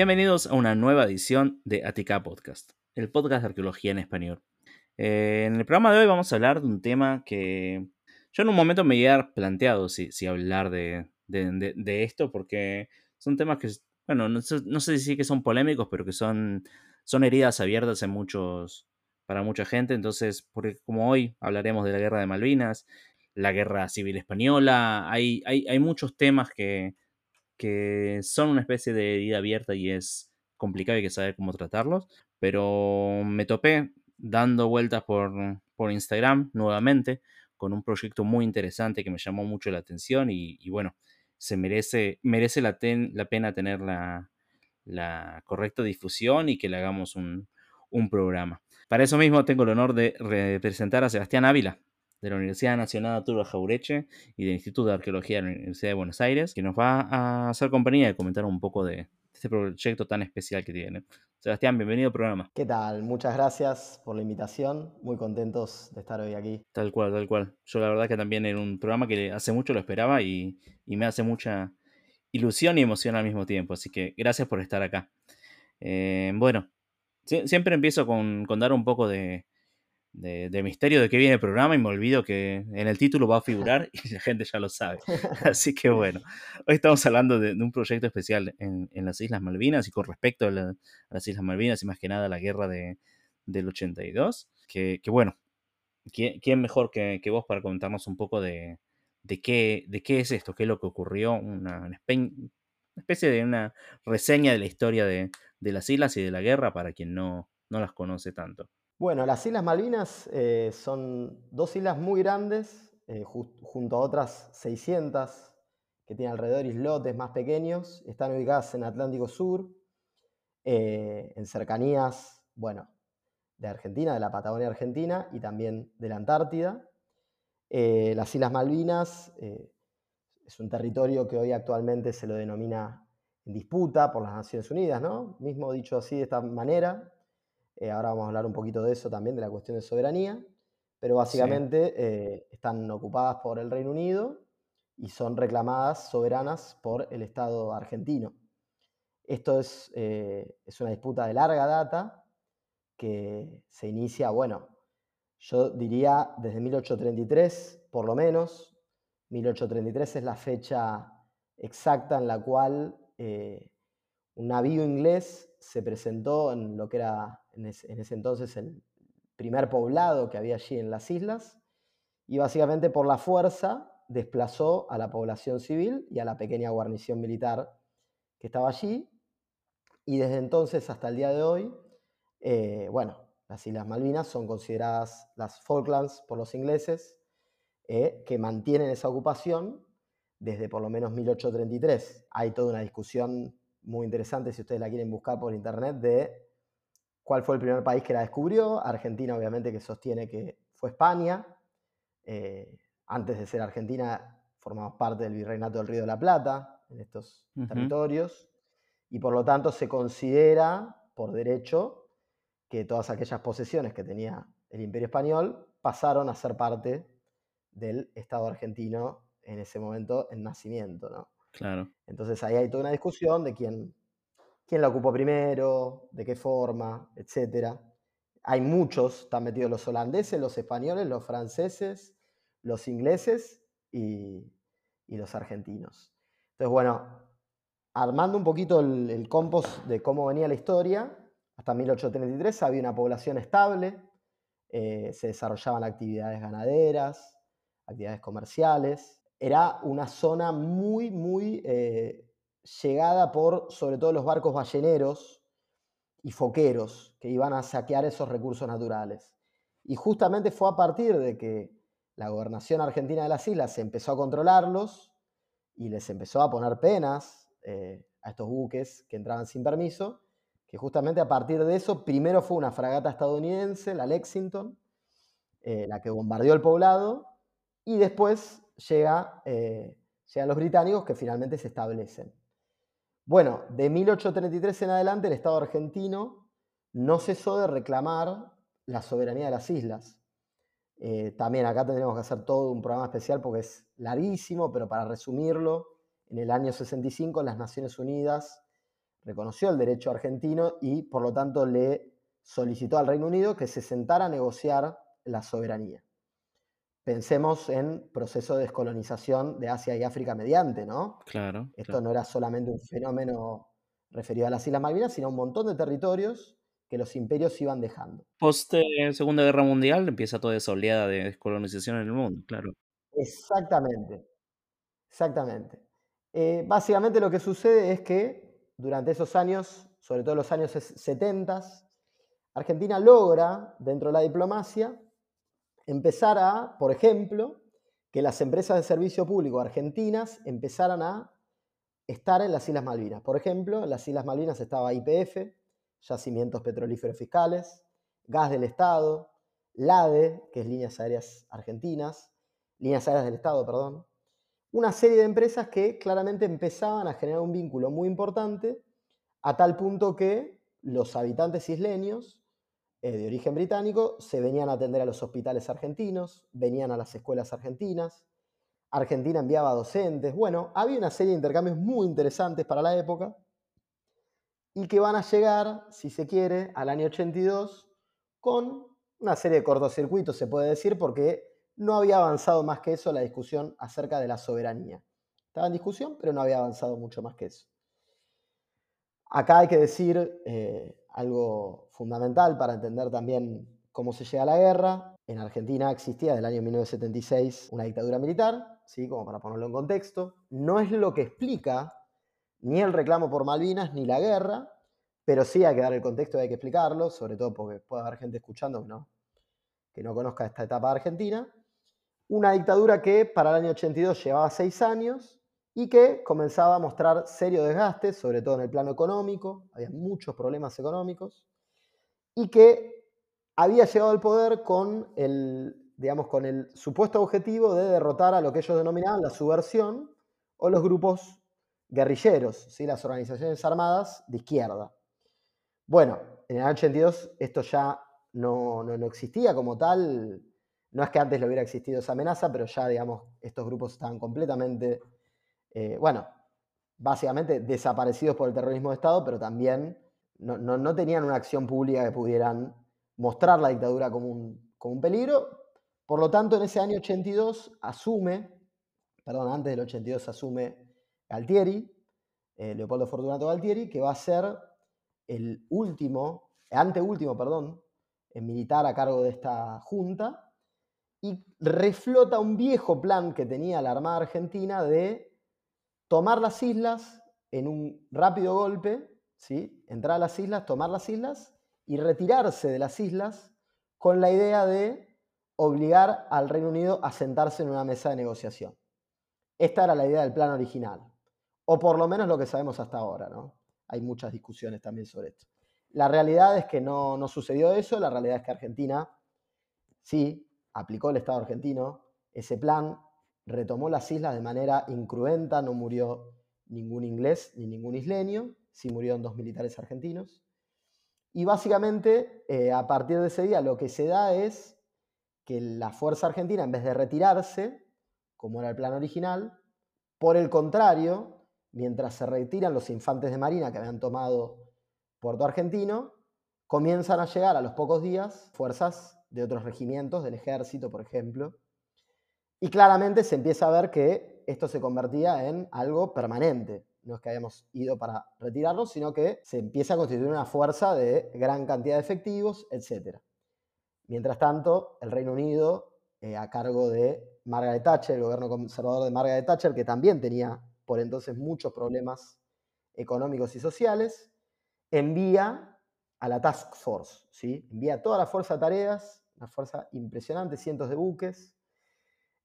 Bienvenidos a una nueva edición de Atica Podcast, el podcast de arqueología en español. Eh, en el programa de hoy vamos a hablar de un tema que yo en un momento me había planteado si, si hablar de, de, esto, porque son temas que, bueno, no, no, sé si que son polémicos, pero que son, son heridas abiertas en muchos, para mucha gente. Entonces, porque como hoy hablaremos de la guerra de Malvinas, la guerra civil española, hay, hay, hay muchos temas que, que son una especie de herida abierta y es complicado y hay que saber cómo tratarlos. Pero me topé dando vueltas por, por Instagram nuevamente con un proyecto muy interesante que me llamó mucho la atención y, bueno, se merece, merece la, pena tener la, la, correcta difusión y que le hagamos un, un programa. Para eso mismo tengo el honor de representar a Sebastián Ávila, de la Universidad Nacional Arturo Jaureche y del Instituto de Arqueología de la Universidad de Buenos Aires, que nos va a hacer compañía y comentar un poco de este proyecto tan especial que tiene. Sebastián, bienvenido al programa. ¿Qué tal? Muchas gracias por la invitación. Muy contentos de estar hoy aquí. Tal cual, tal cual. Yo la verdad que también era un programa que hace mucho lo esperaba y, me hace mucha ilusión y emoción al mismo tiempo. Así que gracias por estar acá. Eh, bueno, siempre empiezo con, con dar un poco de, de, misterio de qué viene el programa y me olvido que en el título va a figurar y la gente ya lo sabe. Así que bueno, hoy estamos hablando de, un proyecto especial en, las Islas Malvinas y con respecto a, las Islas Malvinas y más que nada a la guerra de, del 82, que, que bueno, ¿quién, mejor que, vos para comentarnos un poco de, de, qué, de qué es esto, qué es lo que ocurrió, una, especie de una reseña de la historia de, las islas y de la guerra para quien no, no las conoce tanto. Bueno, las Islas Malvinas eh, son dos islas muy grandes, eh, junto a otras 600 que tienen alrededor islotes más pequeños. Están ubicadas en Atlántico Sur, eh, en cercanías, bueno, de Argentina, de la Patagonia Argentina y también de la Antártida. las Islas Malvinas es un territorio que hoy actualmente se lo denomina en disputa por las Naciones Unidas, ¿no? Mismo dicho así de esta manera, eh, ahora vamos a hablar un poquito de eso también, de la cuestión de soberanía, pero básicamente eh, están ocupadas por el Reino Unido y son reclamadas soberanas por el Estado argentino. Esto es, eh, es una disputa de larga data que se inicia, bueno, yo diría desde 1833, por lo menos. 1833 es la fecha exacta en la cual un navío inglés se presentó en lo que era en ese, entonces el primer poblado que había allí en las islas y básicamente por la fuerza desplazó a la población civil y a la pequeña guarnición militar que estaba allí. Y desde entonces hasta el día de hoy, eh, bueno, las Islas Malvinas son consideradas las Falklands por los ingleses, eh, que mantienen esa ocupación desde por lo menos 1833. Hay toda una discusión muy interesante, si ustedes la quieren buscar por internet, de cuál fue el primer país que la descubrió. Argentina, obviamente, que sostiene que fue España. Eh, antes de ser Argentina, formamos parte del Virreinato del Río de la Plata, en estos territorios, y por lo tanto se considera, por derecho, que todas aquellas posesiones que tenía el Imperio Español pasaron a ser parte del Estado argentino en ese momento en nacimiento, ¿no? Claro. Entonces ahí hay toda una discusión de quién, quién la ocupó primero, de qué forma, etc. Hay muchos, están metidos los holandeses, los españoles, los franceses, los ingleses y, los argentinos. Entonces, bueno, armando un poquito el, compost de cómo venía la historia, hasta 1833 había una población estable, eh, se desarrollaban actividades ganaderas, actividades comerciales, era una zona muy, muy eh, llegada por sobre todo los barcos balleneros y foqueros que iban a saquear esos recursos naturales. Y justamente fue a partir de que la gobernación argentina de las islas empezó a controlarlos y les empezó a poner penas eh, a estos buques que entraban sin permiso, que justamente a partir de eso, primero fue una fragata estadounidense, la Lexington, eh, la que bombardeó el poblado, y después llega, eh, llegan los británicos que finalmente se establecen. Bueno, de 1833 en adelante el Estado argentino no cesó de reclamar la soberanía de las islas. Eh, también acá tendríamos que hacer todo un programa especial porque es larguísimo, pero para resumirlo, en el año 65 las Naciones Unidas reconoció el derecho argentino y por lo tanto le solicitó al Reino Unido que se sentara a negociar la soberanía. Pensemos en proceso de descolonización de Asia y África mediante, ¿no? Claro. Esto no era solamente un fenómeno referido a las Islas Malvinas, sino a un montón de territorios que los imperios iban dejando. Post eh, Segunda Guerra Mundial empieza toda esa oleada de descolonización en el mundo, claro. Exactamente, exactamente. Eh, básicamente lo que sucede es que durante esos años, sobre todo los años 70, Argentina logra, dentro de la diplomacia, empezar a, por ejemplo, que las empresas de servicio público argentinas empezaran a estar en las Islas Malvinas. Por ejemplo, en las Islas Malvinas estaba IPF, Yacimientos Petrolíferos Fiscales, Gas del Estado, LADE, que es Líneas Aéreas Argentinas, Líneas Aéreas del Estado, perdón, una serie de empresas que claramente empezaban a generar un vínculo muy importante a tal punto que los habitantes isleños eh, de origen británico se venían a atender a los hospitales argentinos, venían a las escuelas argentinas, Argentina enviaba docentes, bueno, había una serie de intercambios muy interesantes para la época y que van a llegar, si se quiere, al año 82 con una serie de cortocircuitos, se puede decir, porque no había avanzado más que eso la discusión acerca de la soberanía. Estaba en discusión, pero no había avanzado mucho más que eso. Acá hay que decir eh, algo fundamental para entender también cómo se llega a la guerra. En Argentina existía desde el año 1976 una dictadura militar, ¿sí? como para ponerlo en contexto. No es lo que explica ni el reclamo por Malvinas ni la guerra, pero sí hay que dar el contexto y hay que explicarlo, sobre todo porque puede haber gente escuchando que no conozca esta etapa de Argentina. Una dictadura que para el año 82 llevaba seis años y que comenzaba a mostrar serio desgaste, sobre todo en el plano económico, había muchos problemas económicos, y que había llegado al poder con el, digamos, con el supuesto objetivo de derrotar a lo que ellos denominaban la subversión o los grupos guerrilleros, ¿sí? las organizaciones armadas de izquierda. Bueno, en el año 82 esto ya no, no, existía como tal, no es que antes lo hubiera existido esa amenaza, pero ya, digamos, estos grupos estaban completamente, eh, bueno, básicamente desaparecidos por el terrorismo de Estado, pero también no, no, tenían una acción pública que pudieran mostrar la dictadura como un, como un peligro. Por lo tanto, en ese año 82 asume, perdón, antes del 82 asume Galtieri, eh, Leopoldo Fortunato Galtieri, que va a ser el último, anteúltimo, perdón, militar a cargo de esta junta, y reflota un viejo plan que tenía la Armada Argentina de tomar las islas en un rápido golpe, ¿sí? entrar a las islas, tomar las islas y retirarse de las islas con la idea de obligar al Reino Unido a sentarse en una mesa de negociación. Esta era la idea del plan original o por lo menos lo que sabemos hasta ahora, ¿no? Hay muchas discusiones también sobre esto. La realidad es que no, no sucedió eso, la realidad es que Argentina sí aplicó el Estado argentino ese plan, retomó las islas de manera incruenta, no murió ningún inglés ni ningún isleño, sí murieron dos militares argentinos. Y básicamente, eh, a partir de ese día, lo que se da es que la fuerza argentina, en vez de retirarse, como era el plan original, por el contrario, mientras se retiran los infantes de Marina que habían tomado Puerto Argentino, comienzan a llegar a los pocos días fuerzas de otros regimientos, del ejército, por ejemplo, y claramente se empieza a ver que esto se convertía en algo permanente. No es que hayamos ido para retirarnos, sino que se empieza a constituir una fuerza de gran cantidad de efectivos, etc. Mientras tanto, el Reino Unido, eh, a cargo de Margaret Thatcher, el gobierno conservador de Margaret Thatcher, que también tenía por entonces muchos problemas económicos y sociales, envía a la Task Force, ¿sí? envía toda la fuerza de tareas, una fuerza impresionante, cientos de buques,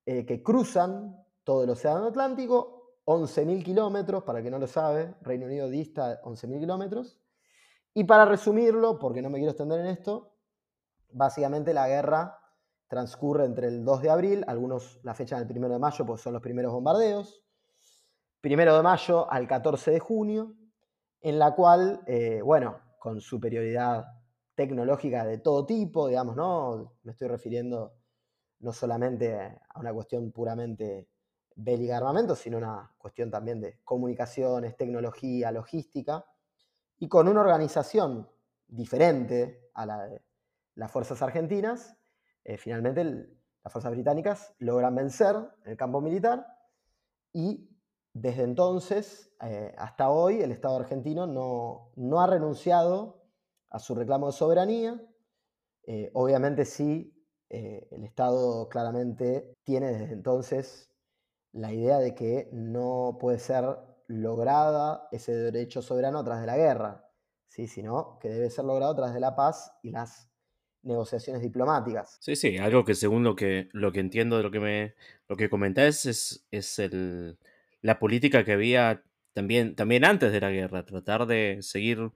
eh, que cruzan todo el Océano Atlántico, 11.000 kilómetros, para que no lo sabe, Reino Unido dista 11.000 kilómetros. Y para resumirlo, porque no me quiero extender en esto, básicamente la guerra transcurre entre el 2 de abril, algunos la fecha del 1 de mayo, pues son los primeros bombardeos, primero de mayo al 14 de junio, en la cual, eh, bueno, con superioridad tecnológica de todo tipo, digamos, ¿no? Me estoy refiriendo no solamente a una cuestión puramente bélica de armamento, sino una cuestión también de comunicaciones, tecnología, logística. y con una organización diferente a la de las fuerzas argentinas, eh, finalmente las fuerzas británicas logran vencer en el campo militar y desde entonces eh, hasta hoy el Estado argentino no, no, ha renunciado a su reclamo de soberanía. Eh, obviamente sí, el Estado claramente tiene desde entonces la idea de que no puede ser lograda ese derecho soberano a través de la guerra, ¿sí? sino que debe ser logrado a través de la paz y las negociaciones diplomáticas. Sí, sí, algo que según lo que, lo que entiendo de lo que me lo que comentás es, es el, la política que había también, también antes de la guerra, tratar de seguir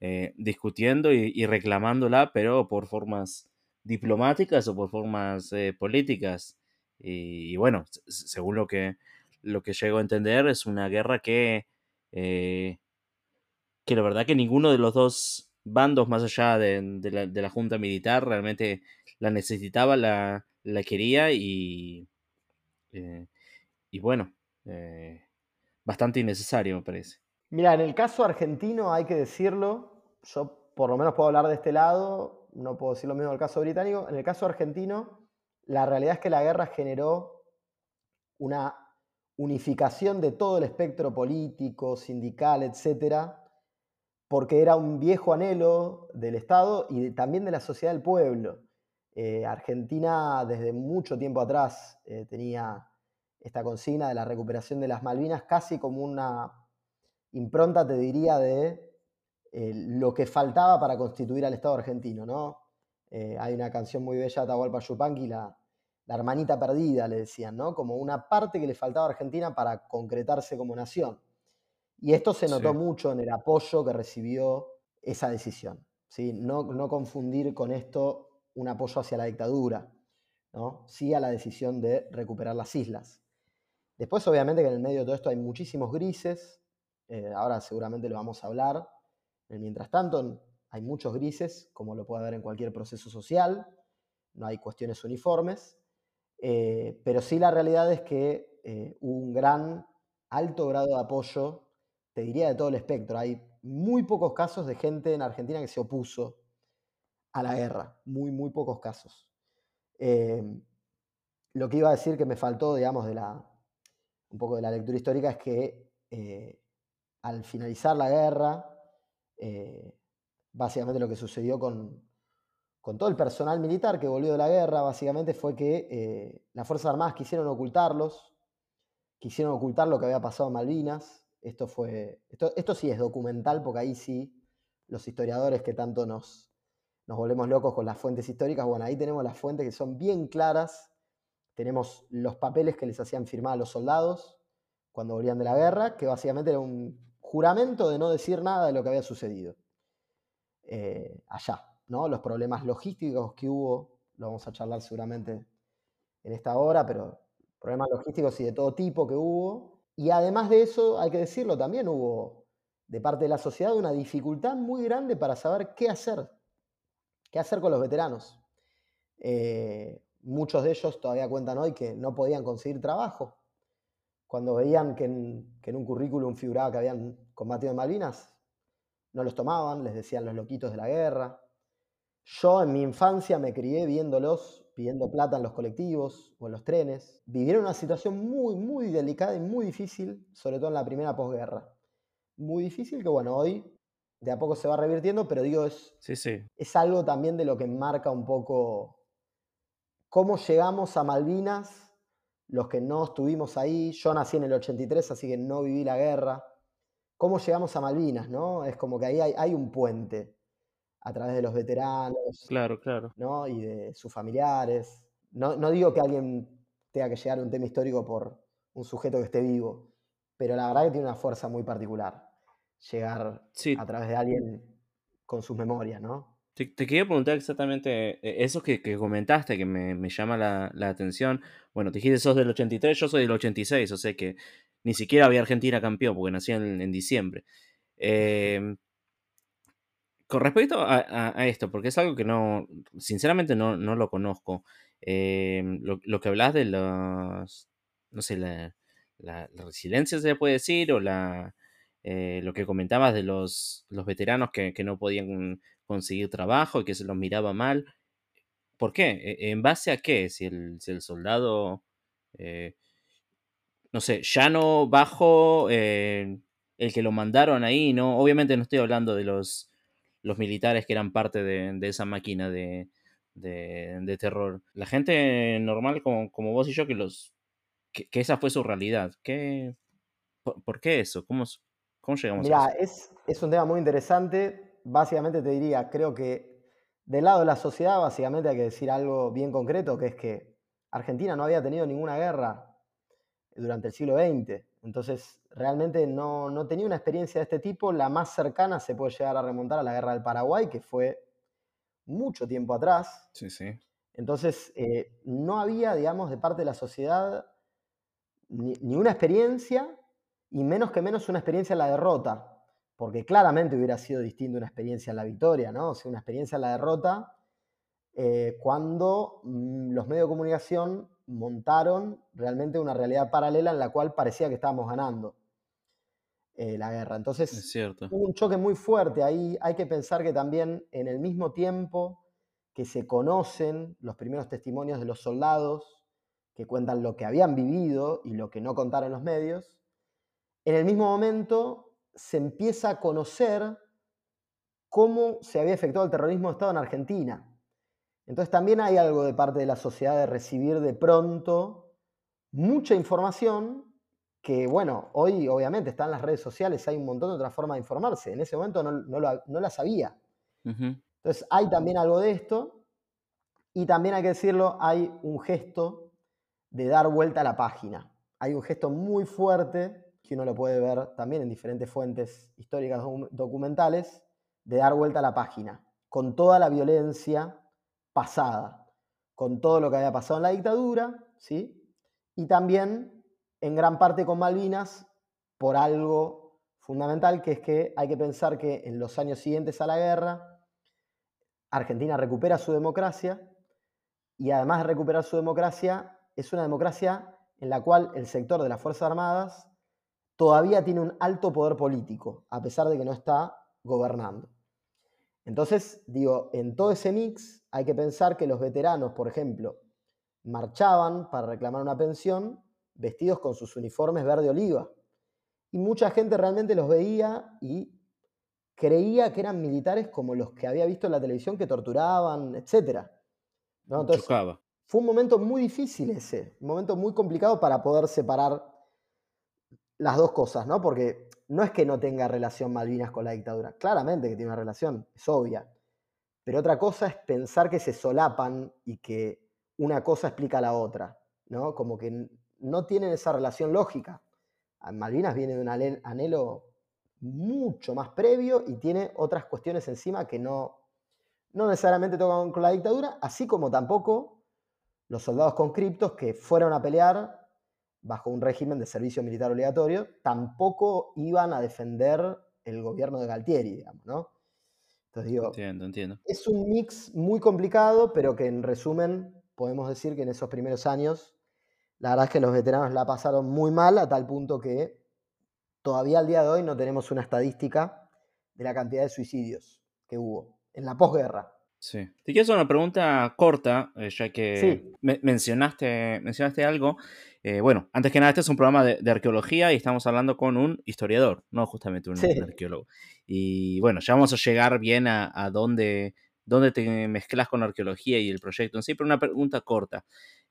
eh, discutiendo y, reclamándola, pero por formas diplomáticas o por formas eh, políticas. Y, bueno, según lo que, lo que llego a entender, es una guerra que, eh, que la verdad que ninguno de los dos bandos más allá de, la, junta militar realmente la necesitaba, la, la quería y, eh, y bueno, bastante innecesario me parece. Mira, en el caso argentino hay que decirlo, yo por lo menos puedo hablar de este lado, no puedo decir lo mismo del caso británico, en el caso argentino la realidad es que la guerra generó una unificación de todo el espectro político, sindical, etcétera, porque era un viejo anhelo del Estado y también de la sociedad del pueblo. Eh, Argentina desde mucho tiempo atrás eh, tenía esta consigna de la recuperación de las Malvinas casi como una impronta, te diría, de eh, lo que faltaba para constituir al Estado argentino. ¿no? hay una canción muy bella de Atahualpa Yupanqui, la, la hermanita perdida, le decían, ¿no? como una parte que le faltaba a Argentina para concretarse como nación. Y esto se notó mucho en el apoyo que recibió esa decisión. ¿sí? No, no, confundir con esto un apoyo hacia la dictadura, ¿no? sí a la decisión de recuperar las islas. Después, obviamente, que en el medio de todo esto hay muchísimos grises, eh, ahora seguramente lo vamos a hablar. Mientras tanto, hay muchos grises, como lo puede haber en cualquier proceso social, no hay cuestiones uniformes, eh, pero sí la realidad es que eh, hubo un gran, alto grado de apoyo te diría de todo el espectro. Hay muy pocos casos de gente en Argentina que se opuso a la guerra, muy, muy pocos casos. Em, lo que iba a decir que me faltó, digamos, de la, un poco de la lectura histórica es que eh, al finalizar la guerra, eh, básicamente lo que sucedió con, con, todo el personal militar que volvió de la guerra, básicamente fue que eh, las Fuerzas Armadas quisieron ocultarlos, quisieron ocultar lo que había pasado en Malvinas, esto, fue, esto, esto sí es documental, porque ahí sí los historiadores que tanto nos, nos volvemos locos con las fuentes históricas, bueno, ahí tenemos las fuentes que son bien claras, tenemos los papeles que les hacían firmar a los soldados cuando volvían de la guerra, que básicamente era un juramento de no decir nada de lo que había sucedido eh, allá, ¿no? Los problemas logísticos que hubo, lo vamos a charlar seguramente en esta hora, pero problemas logísticos y de todo tipo que hubo, y además de eso, hay que decirlo, también hubo de parte de la sociedad una dificultad muy grande para saber qué hacer, qué hacer con los veteranos. Eh, muchos de ellos todavía cuentan hoy que no podían conseguir trabajo. Cuando veían que en, que en un currículum figuraba que habían combatido en Malvinas, no los tomaban, les decían los loquitos de la guerra. Yo en mi infancia me crié viéndolos pidiendo plata en los colectivos o en los trenes. Vivieron una situación muy, muy delicada y muy difícil, sobre todo en la primera posguerra. Muy difícil que, bueno, hoy de a poco se va revirtiendo, pero digo, es, sí, sí. es algo también de lo que marca un poco cómo llegamos a Malvinas, los que no estuvimos ahí. Yo nací en el 83, así que no viví la guerra. ¿Cómo llegamos a Malvinas? ¿no? Es como que ahí hay, hay un puente a través de los veteranos. Claro, claro. ¿no? Y de sus familiares. No, digo que alguien tenga que llegar a un tema histórico por un sujeto que esté vivo, pero la verdad que tiene una fuerza muy particular llegar a través de alguien con sus memorias, ¿no? Te, quería preguntar exactamente eh, eso que, comentaste, que me, llama la, atención. Bueno, te dijiste sos del 83, yo soy del 86, o sea que ni siquiera había Argentina campeón, porque nací en, diciembre. Eh, con respecto a, esto, porque es algo que no, sinceramente no, lo conozco, em, lo, que hablas de los, no sé, la, la, resiliencia se puede decir, o la, eh, lo que comentabas de los, los veteranos que, no podían conseguir trabajo y que se los miraba mal. ¿Por qué? ¿E, ¿En base a qué? Si el, el soldado, eh, no sé, ya no bajo el que lo mandaron ahí, ¿no? Obviamente no estoy hablando de los, los militares que eran parte de, esa máquina de, de, terror. La gente normal como, como vos y yo, que los que, esa fue su realidad. ¿Qué, por, qué eso? ¿Cómo, cómo llegamos a eso? Es, es un tema muy interesante. Básicamente te diría, creo que del lado de la sociedad, básicamente hay que decir algo bien concreto, que es que Argentina no había tenido ninguna guerra durante el siglo XX. Entonces, realmente no, no, tenía una experiencia de este tipo. La más cercana se puede llegar a remontar a la guerra del Paraguay, que fue mucho tiempo atrás. Sí, sí. Entonces, eh, no había, digamos, de parte de la sociedad ni, una experiencia y menos que menos una experiencia en la derrota. Porque claramente hubiera sido distinto una experiencia en la victoria, ¿no? O sea, una experiencia en la derrota eh, cuando mm, los medios de comunicación montaron realmente una realidad paralela en la cual parecía que estábamos ganando eh, la guerra. Entonces, es cierto. hubo un choque muy fuerte ahí. Hay que pensar que también en el mismo tiempo que se conocen los primeros testimonios de los soldados que cuentan lo que habían vivido y lo que no contaron los medios, en el mismo momento se empieza a conocer cómo se había efectuado el terrorismo de Estado en Argentina. Entonces también hay algo de parte de la sociedad de recibir de pronto mucha información que, bueno, hoy obviamente están las redes sociales, hay un montón de otras formas de informarse. En ese momento no, la sabía. Entonces hay también algo de esto. Y también hay que decirlo, hay un gesto de dar vuelta a la página. Hay un gesto muy fuerte, que uno lo puede ver también en diferentes fuentes históricas documentales, de dar vuelta a la página, con toda la violencia pasada, con todo lo que había pasado en la dictadura, ¿sí? Y también, en gran parte con Malvinas, por algo fundamental, que es que hay que pensar que en los años siguientes a la guerra, Argentina recupera su democracia y además de recuperar su democracia, es una democracia en la cual el sector de las Fuerzas Armadas todavía tiene un alto poder político, a pesar de que no está gobernando. Entonces, digo, en todo ese mix hay que pensar que los veteranos, por ejemplo, marchaban para reclamar una pensión vestidos con sus uniformes verde oliva. Y mucha gente realmente los veía y creía que eran militares como los que había visto en la televisión que torturaban, etc. ¿no? Entonces, fue un momento muy difícil ese, un momento muy complicado para poder separar las dos cosas, ¿no? Porque no es que no tenga relación Malvinas con la dictadura, claramente que tiene una relación, es obvia. Pero otra cosa es pensar que se solapan y que una cosa explica a la otra, ¿no? Como que no tienen esa relación lógica. Malvinas viene de un anhelo mucho más previo y tiene otras cuestiones encima que no, no necesariamente tocan con la dictadura, así como tampoco los soldados conscriptos que fueron a pelear bajo un régimen de servicio militar obligatorio, tampoco iban a defender el gobierno de Galtieri, digamos, ¿no? Entonces digo, entiendo, entiendo. es un mix muy complicado, pero que en resumen podemos decir que en esos primeros años, la verdad es que los veteranos la pasaron muy mal a tal punto que todavía al día de hoy no tenemos una estadística de la cantidad de suicidios que hubo en la posguerra. Sí. Te quiero hacer una pregunta corta, eh, ya que mencionaste, mencionaste algo. Eh, bueno, antes que nada, este es un programa de, arqueología y estamos hablando con un historiador, no justamente un, arqueólogo. Y bueno, ya vamos a llegar bien a, dónde, dónde, te mezclas con la arqueología y el proyecto en sí, pero una pregunta corta.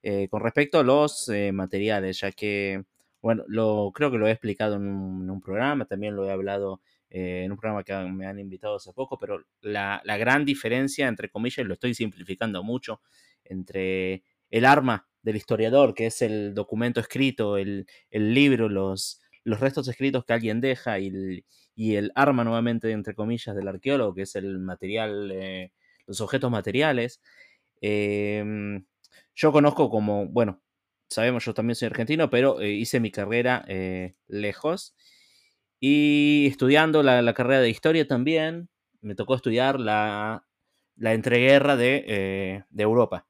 Eh, con respecto a los materiales, ya que, bueno, lo, creo que lo he explicado en un programa, también lo he hablado eh, en un programa que me han invitado hace poco, pero la, gran diferencia, entre comillas, lo estoy simplificando mucho, entre el arma del historiador, que es el documento escrito, el, libro, los, los restos escritos que alguien deja, y el, arma nuevamente, entre comillas, del arqueólogo, que es el material, eh, los objetos materiales. Em, yo conozco como, bueno, sabemos, yo también soy argentino, pero eh, hice mi carrera lejos y estudiando la, carrera de historia también, me tocó estudiar la, entreguerra eh, de, Europa,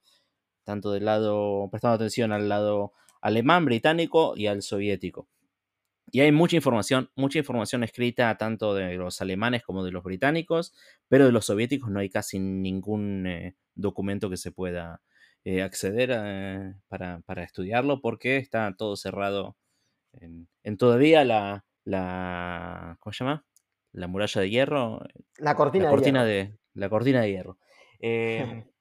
tanto del lado, prestando atención al lado alemán, británico y al soviético. y hay mucha información, mucha información escrita tanto de los alemanes como de los británicos, pero de los soviéticos no hay casi ningún eh, documento que se pueda eh, acceder para, para, estudiarlo porque está todo cerrado en, todavía la, la, ¿cómo se llama? La muralla de hierro. La cortina, la cortina de, La cortina de hierro. Eh,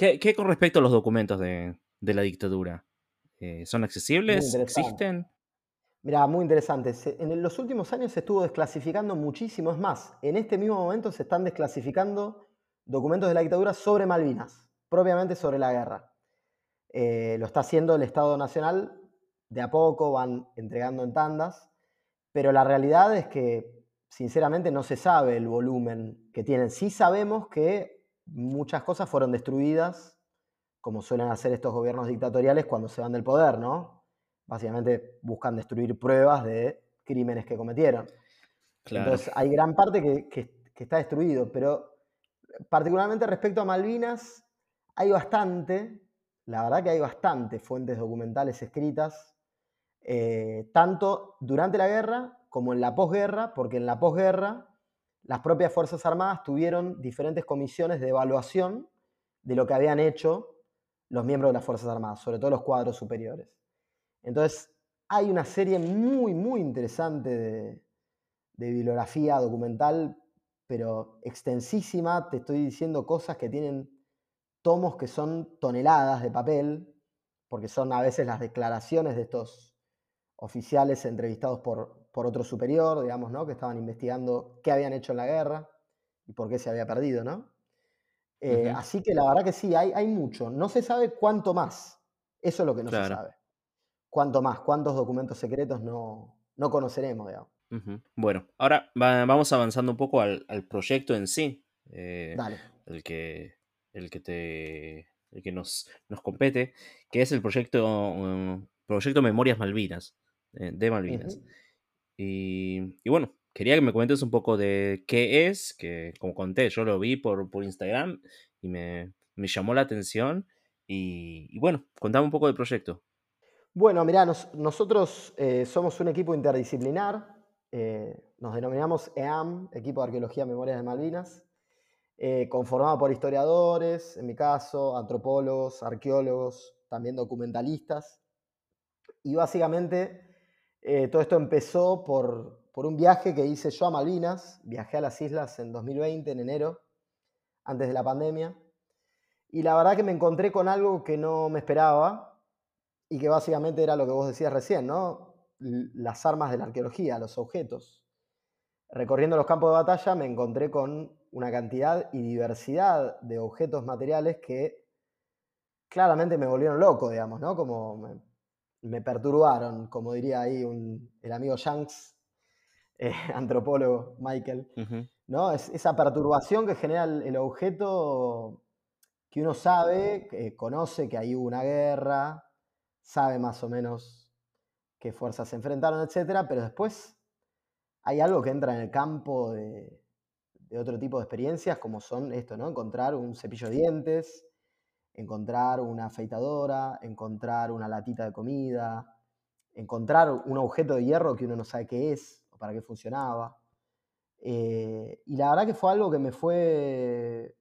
¿qué, con respecto a los documentos de, la dictadura? Eh, ¿Son accesibles? ¿Existen? Mira, muy interesante. En los últimos años se estuvo desclasificando muchísimo. Es más, en este mismo momento se están desclasificando documentos de la dictadura sobre Malvinas, propiamente sobre la guerra. Eh, lo está haciendo el Estado Nacional de a poco, van entregando en tandas, pero la realidad es que sinceramente no se sabe el volumen que tienen. Sí sabemos que muchas cosas fueron destruidas, como suelen hacer estos gobiernos dictatoriales cuando se van del poder, ¿no? Básicamente buscan destruir pruebas de crímenes que cometieron. Entonces hay gran parte que, que está destruido, pero particularmente respecto a Malvinas, hay bastante, la verdad que hay bastante fuentes documentales escritas eh, tanto durante la guerra como en la posguerra, porque en la posguerra las propias Fuerzas Armadas tuvieron diferentes comisiones de evaluación de lo que habían hecho los miembros de las Fuerzas Armadas, sobre todo los cuadros superiores. Entonces, hay una serie muy, muy interesante de, de bibliografía documental, pero extensísima. Te estoy diciendo cosas que tienen tomos que son toneladas de papel, porque son a veces las declaraciones de estos oficiales entrevistados por, por otro superior, digamos, ¿no? Que estaban investigando qué habían hecho en la guerra y por qué se había perdido, ¿no? Eh, así que la verdad que sí, hay, hay mucho. No se sabe cuánto más. Eso es lo que no se sabe. Cuánto más, cuántos documentos secretos no, no conoceremos, digamos. Bueno, ahora vamos avanzando un poco al, proyecto en sí. Eh, Dale. El que, el que, te, el que nos, nos compete, que es el proyecto, um, proyecto Memorias Malvinas. Eh, de Malvinas. Y, bueno, quería que me comentes un poco de qué es, que como conté, yo lo vi por, por Instagram y me, llamó la atención. Y, bueno, contame un poco del proyecto. Bueno, mirá, nosotros eh, somos un equipo interdisciplinar, eh, nos denominamos EAM, Equipo de Arqueología Memorias de Malvinas, conformado por historiadores, en mi caso, antropólogos, arqueólogos, también documentalistas. Y básicamente eh, todo esto empezó por, un viaje que hice yo a Malvinas. Viajé a las islas en 2020, en enero, antes de la pandemia. Y la verdad que me encontré con algo que no me esperaba y que básicamente era lo que vos decías recién, ¿no? Las armas de la arqueología, los objetos. Recorriendo los campos de batalla me encontré con una cantidad y diversidad de objetos materiales que claramente me volvieron loco, digamos, ¿no? Como me perturbaron, como diría ahí el amigo Shanks, eh, antropólogo Michael, ¿no? Es, esa perturbación que genera el, objeto que uno sabe, que conoce que ahí hubo una guerra, sabe más o menos qué fuerzas se enfrentaron, etc. Pero después hay algo que entra en el campo de, de otro tipo de experiencias, como son esto, ¿no? Encontrar un cepillo de dientes, encontrar una afeitadora, encontrar una latita de comida, encontrar un objeto de hierro que uno no sabe qué es o para qué funcionaba. Eh, y la verdad que fue algo que me fue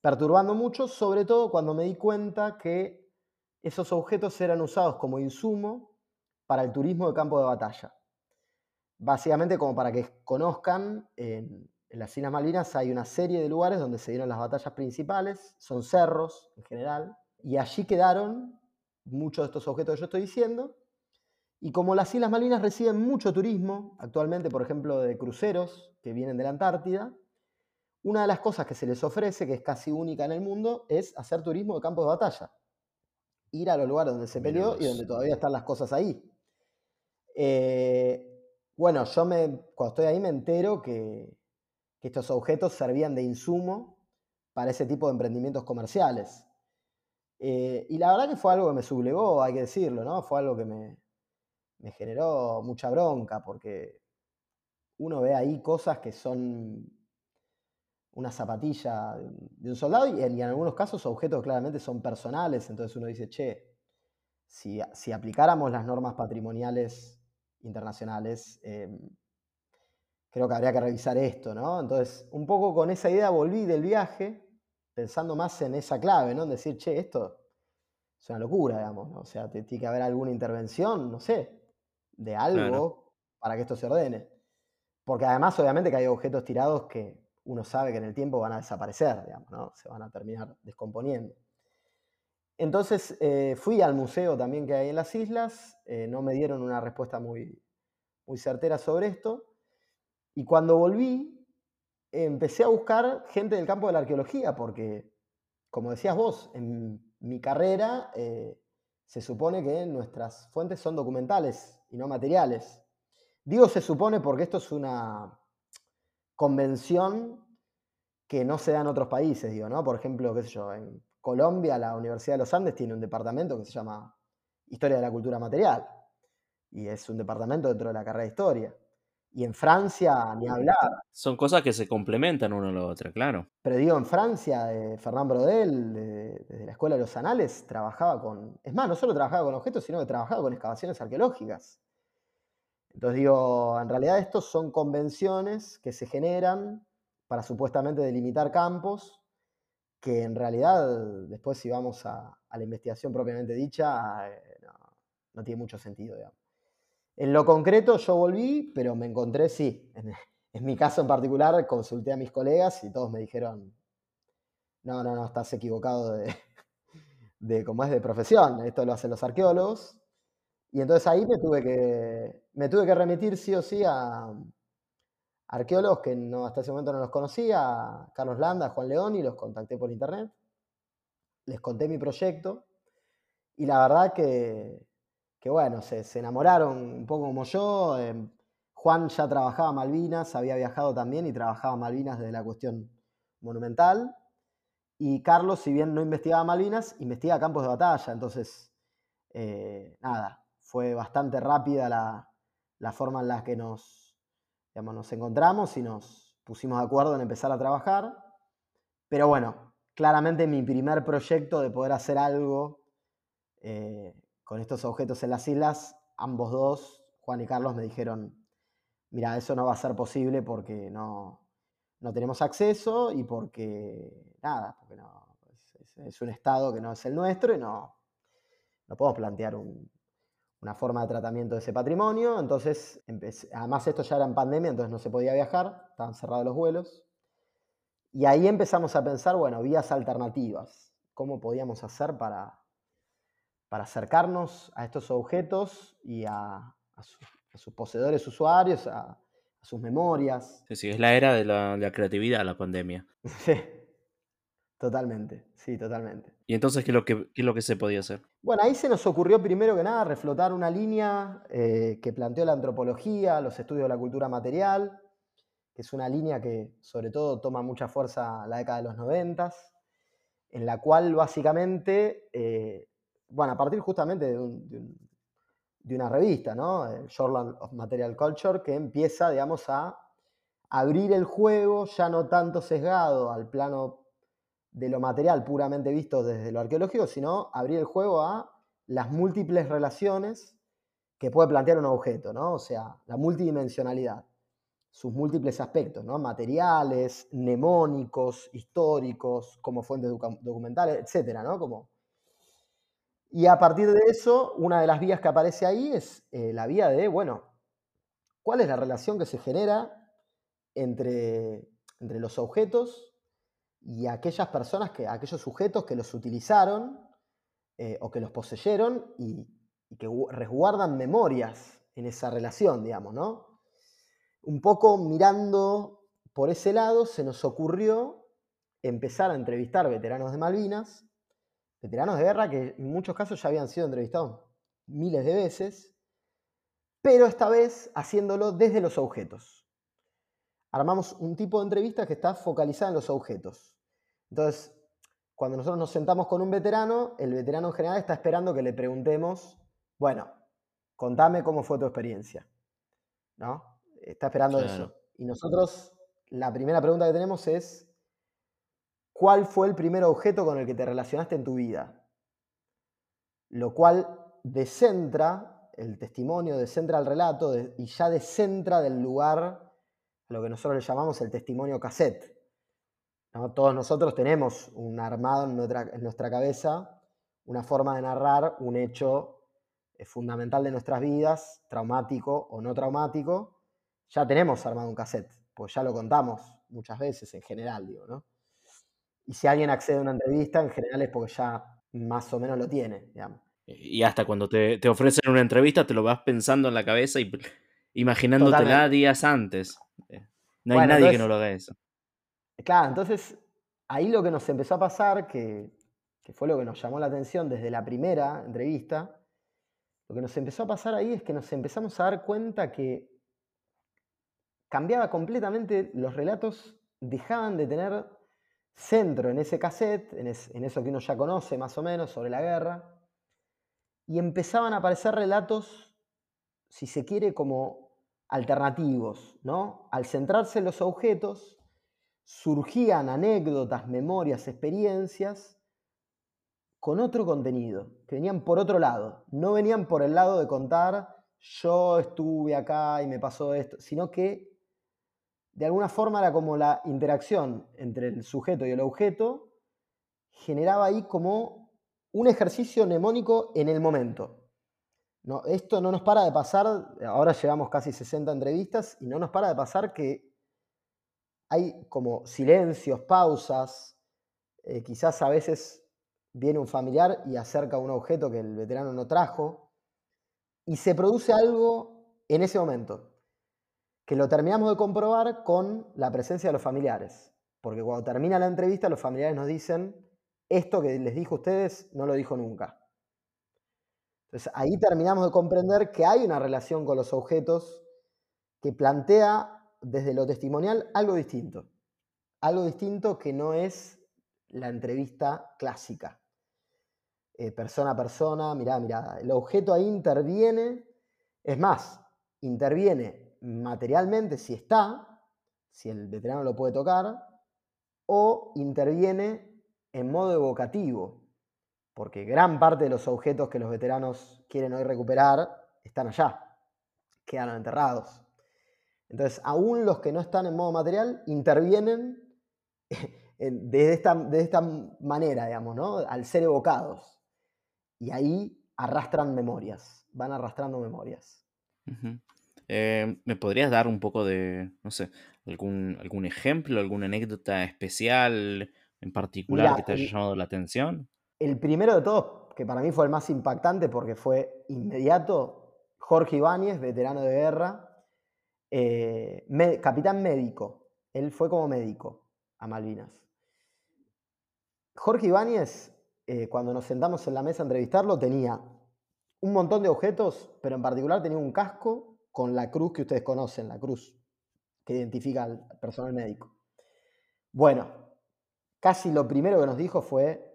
perturbando mucho, sobre todo cuando me di cuenta que esos objetos eran usados como insumo para el turismo de campo de batalla. Básicamente como para que conozcan en, en las Islas Malvinas hay una serie de lugares donde se dieron las batallas principales, son cerros en general, y allí quedaron muchos de estos objetos que yo estoy diciendo. Y como las Islas Malvinas reciben mucho turismo, actualmente, por ejemplo, de cruceros que vienen de la Antártida, una de las cosas que se les ofrece, que es casi única en el mundo, es hacer turismo de campo de batalla. Ir a los lugares donde se peleó y donde todavía están las cosas ahí. Eh, bueno, yo me, cuando estoy ahí me entero que, que estos objetos servían de insumo para ese tipo de emprendimientos comerciales. Eh, y la verdad que fue algo que me sublevó, hay que decirlo, ¿no? Fue algo que me, generó mucha bronca, porque uno ve ahí cosas que son una zapatilla de un soldado y en, algunos casos objetos claramente son personales, entonces uno dice, che, si, si aplicáramos las normas patrimoniales internacionales. Em, creo que habría que revisar esto, ¿no? Entonces, un poco con esa idea volví del viaje, pensando más en esa clave, ¿no? En decir, che, esto es una locura, digamos, ¿no? O sea, tiene que haber alguna intervención, no sé, de algo para que esto se ordene. Porque además, obviamente, que hay objetos tirados que uno sabe que en el tiempo van a desaparecer, digamos, ¿no? Se van a terminar descomponiendo. Entonces eh, fui al museo también que hay en las islas, eh, no me dieron una respuesta muy, muy certera sobre esto, y cuando volví empecé a buscar gente del campo de la arqueología, porque, como decías vos, en mi carrera eh, se supone que nuestras fuentes son documentales y no materiales. Digo se supone porque esto es una convención que no se da en otros países, digo, ¿no? Por ejemplo, qué sé yo, en Colombia, la Universidad de los Andes tiene un departamento que se llama Historia de la Cultura Material. Y es un departamento dentro de la carrera de Historia. Y en Francia, ni hablar. Son cosas que se complementan uno a la otra, claro. Pero digo, en Francia, eh, Fernán Brodel, desde la Escuela de los Anales, trabajaba con. Es más, no solo trabajaba con objetos, sino que trabajaba con excavaciones arqueológicas. Entonces digo, en realidad estos son convenciones que se generan para supuestamente delimitar campos que en realidad después si vamos a, la investigación propiamente dicha, eh, no, tiene mucho sentido. En lo concreto yo volví, pero me encontré, sí, en, mi caso en particular consulté a mis colegas y todos me dijeron, no, no, no, estás equivocado de, de cómo es de profesión, esto lo hacen los arqueólogos. Y entonces ahí me tuve que, me tuve que remitir sí o sí a, arqueólogos que no, hasta ese momento no los conocía, Carlos Landa, Juan León, y los contacté por internet. Les conté mi proyecto y la verdad que, bueno, se, enamoraron un poco como yo. Em, Juan ya trabajaba Malvinas, había viajado también y trabajaba Malvinas desde la cuestión monumental. Y Carlos, si bien no investigaba Malvinas, investiga campos de batalla. Entonces, eh, nada, fue bastante rápida la, la forma en la que nos, nos encontramos y nos pusimos de acuerdo en empezar a trabajar. Pero bueno, claramente mi primer proyecto de poder hacer algo eh, con estos objetos en las islas, ambos dos, Juan y Carlos, me dijeron, mira, eso no va a ser posible porque no, no tenemos acceso y porque, nada, porque no, es, un estado que no es el nuestro y no, no podemos plantear un, una forma de tratamiento de ese patrimonio. Entonces, además esto ya era en pandemia, entonces no se podía viajar, estaban cerrados los vuelos. Y ahí empezamos a pensar, bueno, vías alternativas, cómo podíamos hacer para, para acercarnos a estos objetos y a, sus poseedores usuarios, a, sus memorias. Sí, sí, es la era de la, de la creatividad, la pandemia. Sí, Totalmente, sí, totalmente. ¿Y entonces qué es lo que, es lo que se podía hacer? Bueno, ahí se nos ocurrió primero que nada reflotar una línea eh, que planteó la antropología, los estudios de la cultura material, que es una línea que sobre todo toma mucha fuerza la década de los noventas, en la cual básicamente, eh, bueno, a partir justamente de, una revista, ¿no? El Journal of Material Culture, que empieza, digamos, a abrir el juego ya no tanto sesgado al plano de lo material puramente visto desde lo arqueológico, sino abrir el juego a las múltiples relaciones que puede plantear un objeto, ¿no? O sea, la multidimensionalidad, sus múltiples aspectos, ¿no? Materiales, mnemónicos, históricos, como fuentes documentales, etcétera, ¿no? Como... Y a partir de eso, una de las vías que aparece ahí es eh, la vía de, bueno, ¿cuál es la relación que se genera entre, entre los objetos y aquellas personas, que, aquellos sujetos que los utilizaron eh, o que los poseyeron y, que resguardan memorias en esa relación, digamos, ¿no? Un poco mirando por ese lado, se nos ocurrió empezar a entrevistar veteranos de Malvinas, veteranos de guerra que en muchos casos ya habían sido entrevistados miles de veces, pero esta vez haciéndolo desde los objetos. Armamos un tipo de entrevista que está focalizada en los objetos. Entonces, cuando nosotros nos sentamos con un veterano, el veterano en general está esperando que le preguntemos, bueno, contame cómo fue tu experiencia. ¿No? Está esperando eso. Y nosotros, la primera pregunta que tenemos es, ¿cuál fue el primer objeto con el que te relacionaste en tu vida? Lo cual descentra el testimonio, descentra el relato y ya descentra del lugar a lo que nosotros le llamamos el testimonio cassette. Todos nosotros tenemos un armado en nuestra, cabeza, una forma de narrar un hecho eh, fundamental de nuestras vidas, traumático o no traumático. Ya tenemos armado un cassette, pues ya lo contamos muchas veces en general, digo, ¿no? Y si alguien accede a una entrevista, en general es porque ya más o menos lo tiene, digamos. Y hasta cuando te, ofrecen una entrevista, te lo vas pensando en la cabeza y imaginándotela días antes. Eh, no hay nadie que no lo haga eso. Claro, entonces ahí lo que nos empezó a pasar, que, que fue lo que nos llamó la atención desde la primera entrevista, lo que nos empezó a pasar ahí es que nos empezamos a dar cuenta que cambiaba completamente, los relatos dejaban de tener centro en ese cassette, en, eso que uno ya conoce más o menos sobre la guerra, y empezaban a aparecer relatos, si se quiere, como alternativos, ¿no? Al centrarse en los objetos, surgían anécdotas, memorias, experiencias con otro contenido, que venían por otro lado, no venían por el lado de contar yo estuve acá y me pasó esto, sino que de alguna forma era como la interacción entre el sujeto y el objeto generaba ahí como un ejercicio mnemónico en el momento. Esto no nos para de pasar, ahora llevamos casi 60 entrevistas y no nos para de pasar que hay como silencios, pausas, eh, quizás a veces viene un familiar y acerca un objeto que el veterano no trajo y se produce algo en ese momento, que lo terminamos de comprobar con la presencia de los familiares, porque cuando termina la entrevista los familiares nos dicen, esto que les dijo a ustedes no lo dijo nunca. Entonces ahí terminamos de comprender que hay una relación con los objetos que plantea desde lo testimonial algo distinto. Algo distinto que no es la entrevista clásica. Eh, persona a persona, mirada mirada. El objeto ahí interviene, es más, interviene materialmente si está, si el veterano lo puede tocar, o interviene en modo evocativo, porque gran parte de los objetos que los veteranos quieren hoy recuperar están allá, quedaron enterrados. Entonces, aún los que no están en modo material intervienen de esta, de esta manera, digamos, ¿no? al ser evocados. Y ahí arrastran memorias, van arrastrando memorias. Eh, ¿Me podrías dar un poco de, no sé, algún, algún ejemplo, alguna anécdota especial, en particular que te haya llamado la atención? El primero de todos, que para mí fue el más impactante porque fue inmediato, Jorge Ibáñez, veterano de guerra, eh, capitán médico. Él fue como médico a Malvinas. Jorge Ibáñez, eh, cuando nos sentamos en la mesa a entrevistarlo, tenía un montón de objetos, pero en particular tenía un casco con la cruz que ustedes conocen, la cruz que identifica al personal médico. Bueno, casi lo primero que nos dijo fue,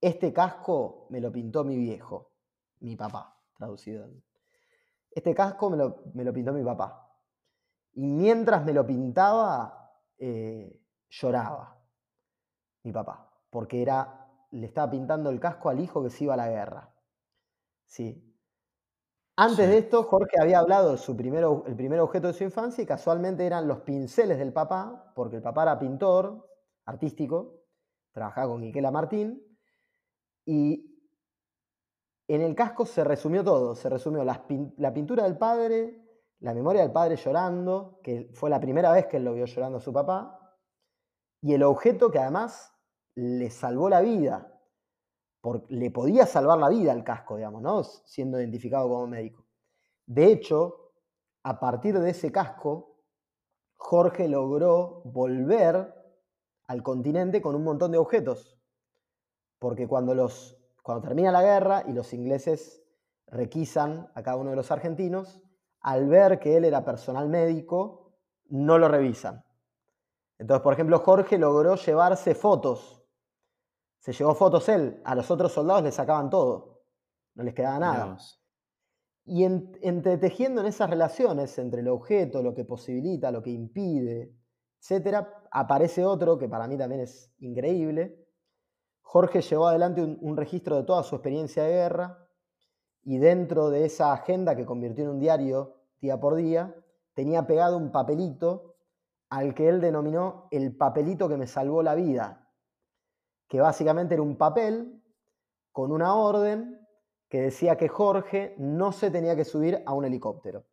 este casco me lo pintó mi viejo, mi papá, traducido. Este casco me lo, pintó mi papá. Y mientras me lo pintaba, eh, lloraba mi papá, porque era, le estaba pintando el casco al hijo que se iba a la guerra. ¿Sí? Antes de esto, Jorge había hablado de su primero, el primer objeto de su infancia y casualmente eran los pinceles del papá, porque el papá era pintor artístico trabajaba con Miquela Martín, y en el casco se resumió todo, se resumió la, pintura del padre, la memoria del padre llorando, que fue la primera vez que él lo vio llorando a su papá, y el objeto que además le salvó la vida, le podía salvar la vida al casco, digamos, ¿no? siendo identificado como médico. De hecho, a partir de ese casco, Jorge logró volver al continente con un montón de objetos. Porque cuando, los, cuando termina la guerra y los ingleses requisan a cada uno de los argentinos, al ver que él era personal médico, no lo revisan. Entonces, por ejemplo, Jorge logró llevarse fotos. Se llevó fotos él, a los otros soldados les sacaban todo, no les quedaba nada. Y entretejiendo en esas relaciones entre el objeto, lo que posibilita, lo que impide, etcétera, aparece otro que para mí también es increíble. Jorge llevó adelante un, registro de toda su experiencia de guerra y dentro de esa agenda que convirtió en un diario día por día, tenía pegado un papelito al que él denominó el papelito que me salvó la vida, que básicamente era un papel con una orden que decía que Jorge no se tenía que subir a un helicóptero.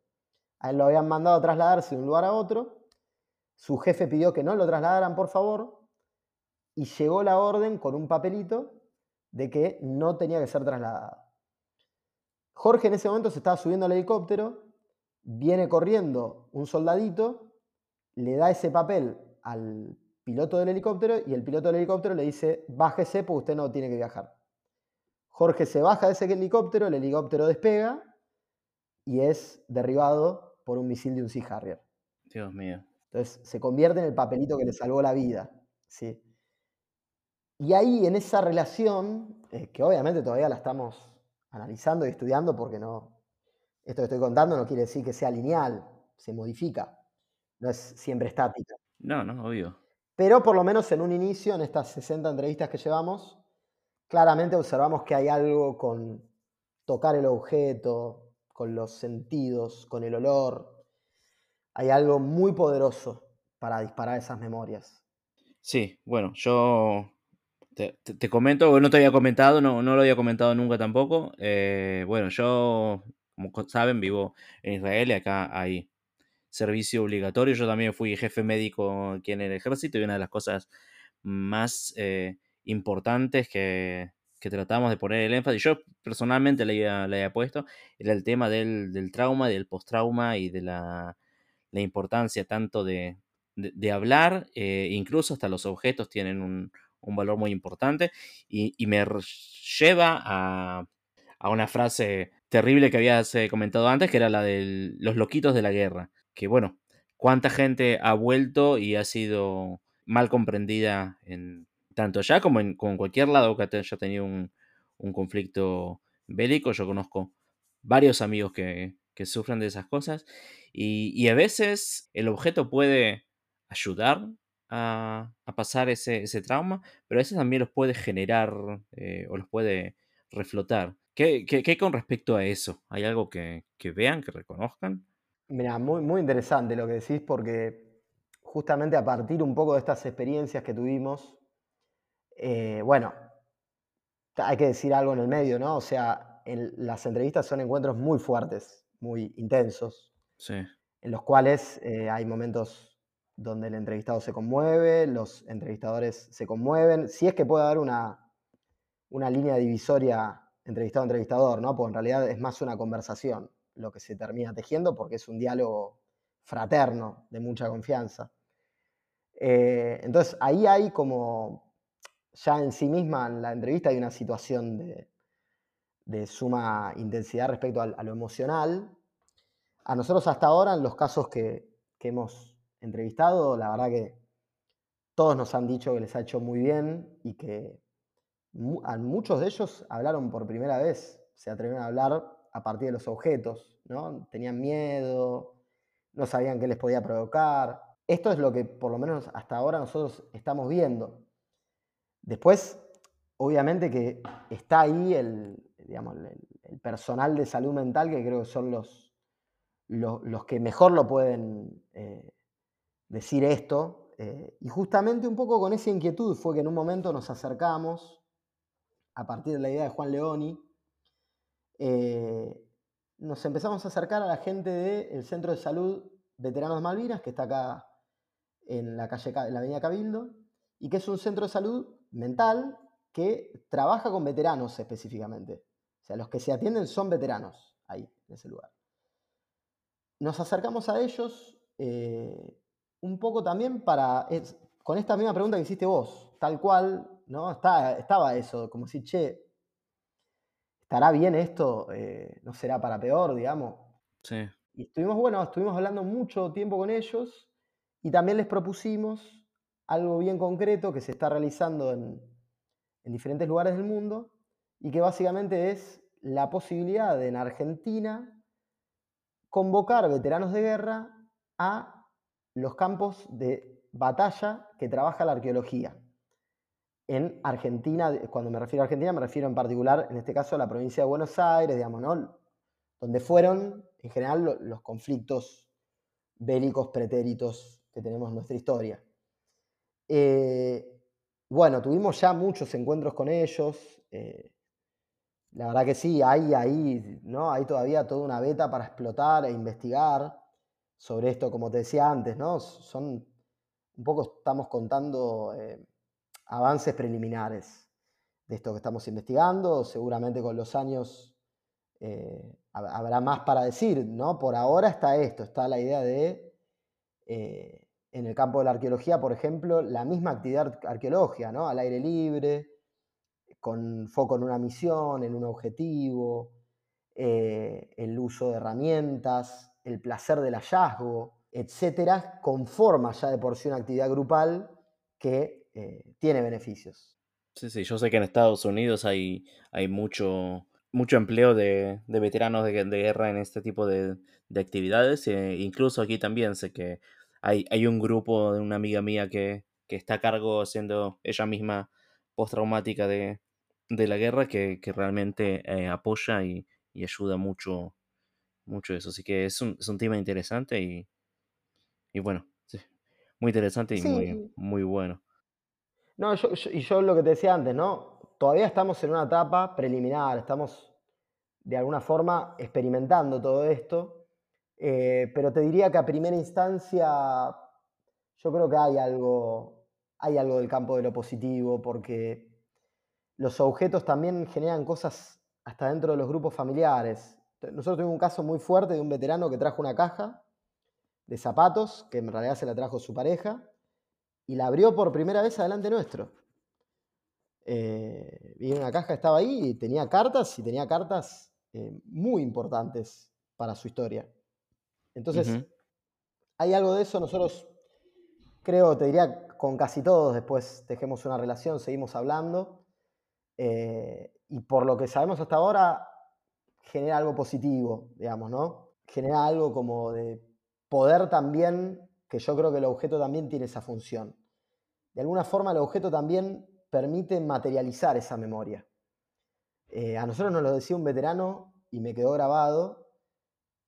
A él lo habían mandado a trasladarse de un lugar a otro, su jefe pidió que no lo trasladaran, por favor, y llegó la orden con un papelito de que no tenía que ser trasladado. Jorge en ese momento se estaba subiendo al helicóptero, viene corriendo un soldadito, le da ese papel al piloto del helicóptero y el piloto del helicóptero le dice, bájese porque usted no tiene que viajar. Jorge se baja de ese helicóptero, el helicóptero despega y es derribado por un misil de un Sea Harrier. Dios mío. Entonces se convierte en el papelito que le salvó la vida. ¿sí? Y ahí, en esa relación, eh, que obviamente todavía la estamos analizando y estudiando, porque no, esto que estoy contando no quiere decir que sea lineal, se modifica, no es siempre estática. No, no, obvio. Pero por lo menos en un inicio, en estas 60 entrevistas que llevamos, claramente observamos que hay algo con tocar el objeto, con los sentidos, con el olor. Hay algo muy poderoso para disparar esas memorias. Sí, bueno, yo te, comento, no te había comentado, no, no lo había comentado nunca tampoco. Eh, bueno, yo, como saben, vivo en Israel y acá hay servicio obligatorio. Yo también fui jefe médico aquí en el ejército y una de las cosas más eh, importantes que, tratamos de poner el énfasis, yo personalmente le había, puesto, era el tema del, del trauma, del post-trauma y de la, la importancia tanto de, de, hablar, eh, incluso hasta los objetos tienen un, un valor muy importante y, y me lleva a, a, una frase terrible que habías comentado antes, que era la de los loquitos de la guerra, que bueno, cuánta gente ha vuelto y ha sido mal comprendida en, tanto allá como en cualquier lado que haya tenido un, conflicto bélico. Yo conozco varios amigos que, sufren de esas cosas y, a veces el objeto puede ayudar a, pasar ese, trauma, pero a veces también los puede generar eh, o los puede reflotar. ¿Qué, ¿Qué, con respecto a eso? ¿Hay algo que, vean, que reconozcan? Mira, muy, muy interesante lo que decís porque justamente a partir un poco de estas experiencias que tuvimos, eh, bueno, hay que decir algo en el medio, ¿no? O sea, las entrevistas son encuentros muy fuertes, muy intensos, en los cuales eh, hay momentos donde el entrevistado se conmueve, los entrevistadores se conmueven, si es que puede haber una, una línea divisoria entrevistado-entrevistador, ¿no? Porque en realidad es más una conversación lo que se termina tejiendo porque es un diálogo fraterno, de mucha confianza. Eh, entonces ahí hay como ya en sí misma en la entrevista hay una situación de, suma intensidad respecto a, lo emocional. A nosotros hasta ahora, en los casos que, hemos entrevistado, la verdad que todos nos han dicho que les ha hecho muy bien y que a muchos de ellos hablaron por primera vez, se atrevieron a hablar a partir de los objetos, ¿no? Tenían miedo, no sabían qué les podía provocar. Esto es lo que por lo menos hasta ahora nosotros estamos viendo. Después, obviamente que está ahí el, digamos, el, personal de salud mental, que creo que son los, los, que mejor lo pueden eh, decir esto. Eh, y justamente un poco con esa inquietud fue que en un momento nos acercamos, a partir de la idea de Juan Leoni, eh, nos empezamos a acercar a la gente del Centro de Salud Veteranos Malvinas, que está acá en la, calle, la avenida Cabildo, y que es un centro de salud mental que trabaja con veteranos específicamente. O sea, los que se atienden son veteranos ahí, en ese lugar. Nos acercamos a ellos eh, un poco también para, con esta misma pregunta que hiciste vos, tal cual, ¿no? estaba eso, como si, che, ¿estará bien esto? Eh, ¿No será para peor, digamos? Sí. Y estuvimos, bueno, estuvimos hablando mucho tiempo con ellos y también les propusimos algo bien concreto que se está realizando en, diferentes lugares del mundo y que básicamente es la posibilidad de en Argentina convocar veteranos de guerra a los campos de batalla que trabaja la arqueología. En Argentina, cuando me refiero a Argentina, me refiero en particular, en este caso, a la provincia de Buenos Aires, digamos, ¿no? Donde fueron, en general, los conflictos bélicos pretéritos que tenemos en nuestra historia. Eh, bueno, tuvimos ya muchos encuentros con ellos. Eh, la verdad que sí, hay ahí, ¿no? Hay todavía toda una beta para explotar e investigar sobre esto, como te decía antes, ¿no? Son un poco estamos contando eh, avances preliminares de esto que estamos investigando. Seguramente con los años eh, habrá más para decir, ¿no? Por ahora está esto, está la idea de, eh, en el campo de la arqueología, por ejemplo, la misma actividad arqueológica, ¿no? Al aire libre, con foco en una misión, en un objetivo, eh, el uso de herramientas, el placer del hallazgo, etcétera, conforma ya de por sí una actividad grupal que eh, tiene beneficios. Sí, sí, yo sé que en Estados Unidos hay, hay mucho, mucho empleo de, veteranos de, guerra en este tipo de, actividades. E incluso aquí también sé que hay, hay un grupo de una amiga mía que, que está a cargo siendo ella misma postraumática de, de la guerra que, realmente eh, apoya y, ayuda mucho, mucho eso. Así que es un, es un tema interesante y, y bueno, muy interesante y muy, muy bueno. No, y yo lo que te decía antes, ¿no? Todavía estamos en una etapa preliminar, estamos de alguna forma experimentando todo esto, eh, pero te diría que a primera instancia yo creo que hay algo, hay algo del campo de lo positivo, porque los objetos también generan cosas hasta dentro de los grupos familiares. Nosotros tuvimos un caso muy fuerte de un veterano que trajo una caja de zapatos, que en realidad se la trajo su pareja, y la abrió por primera vez adelante nuestro. Eh, y una caja estaba ahí y tenía cartas, y tenía cartas eh, muy importantes para su historia. Entonces, hay algo de eso, nosotros creo, te diría, con casi todos después dejemos una relación, seguimos hablando, eh, y por lo que sabemos hasta ahora, genera algo positivo, digamos, ¿no? Genera algo como de poder también, que yo creo que el objeto también tiene esa función. De alguna forma el objeto también permite materializar esa memoria. Eh, a nosotros nos lo decía un veterano y me quedó grabado,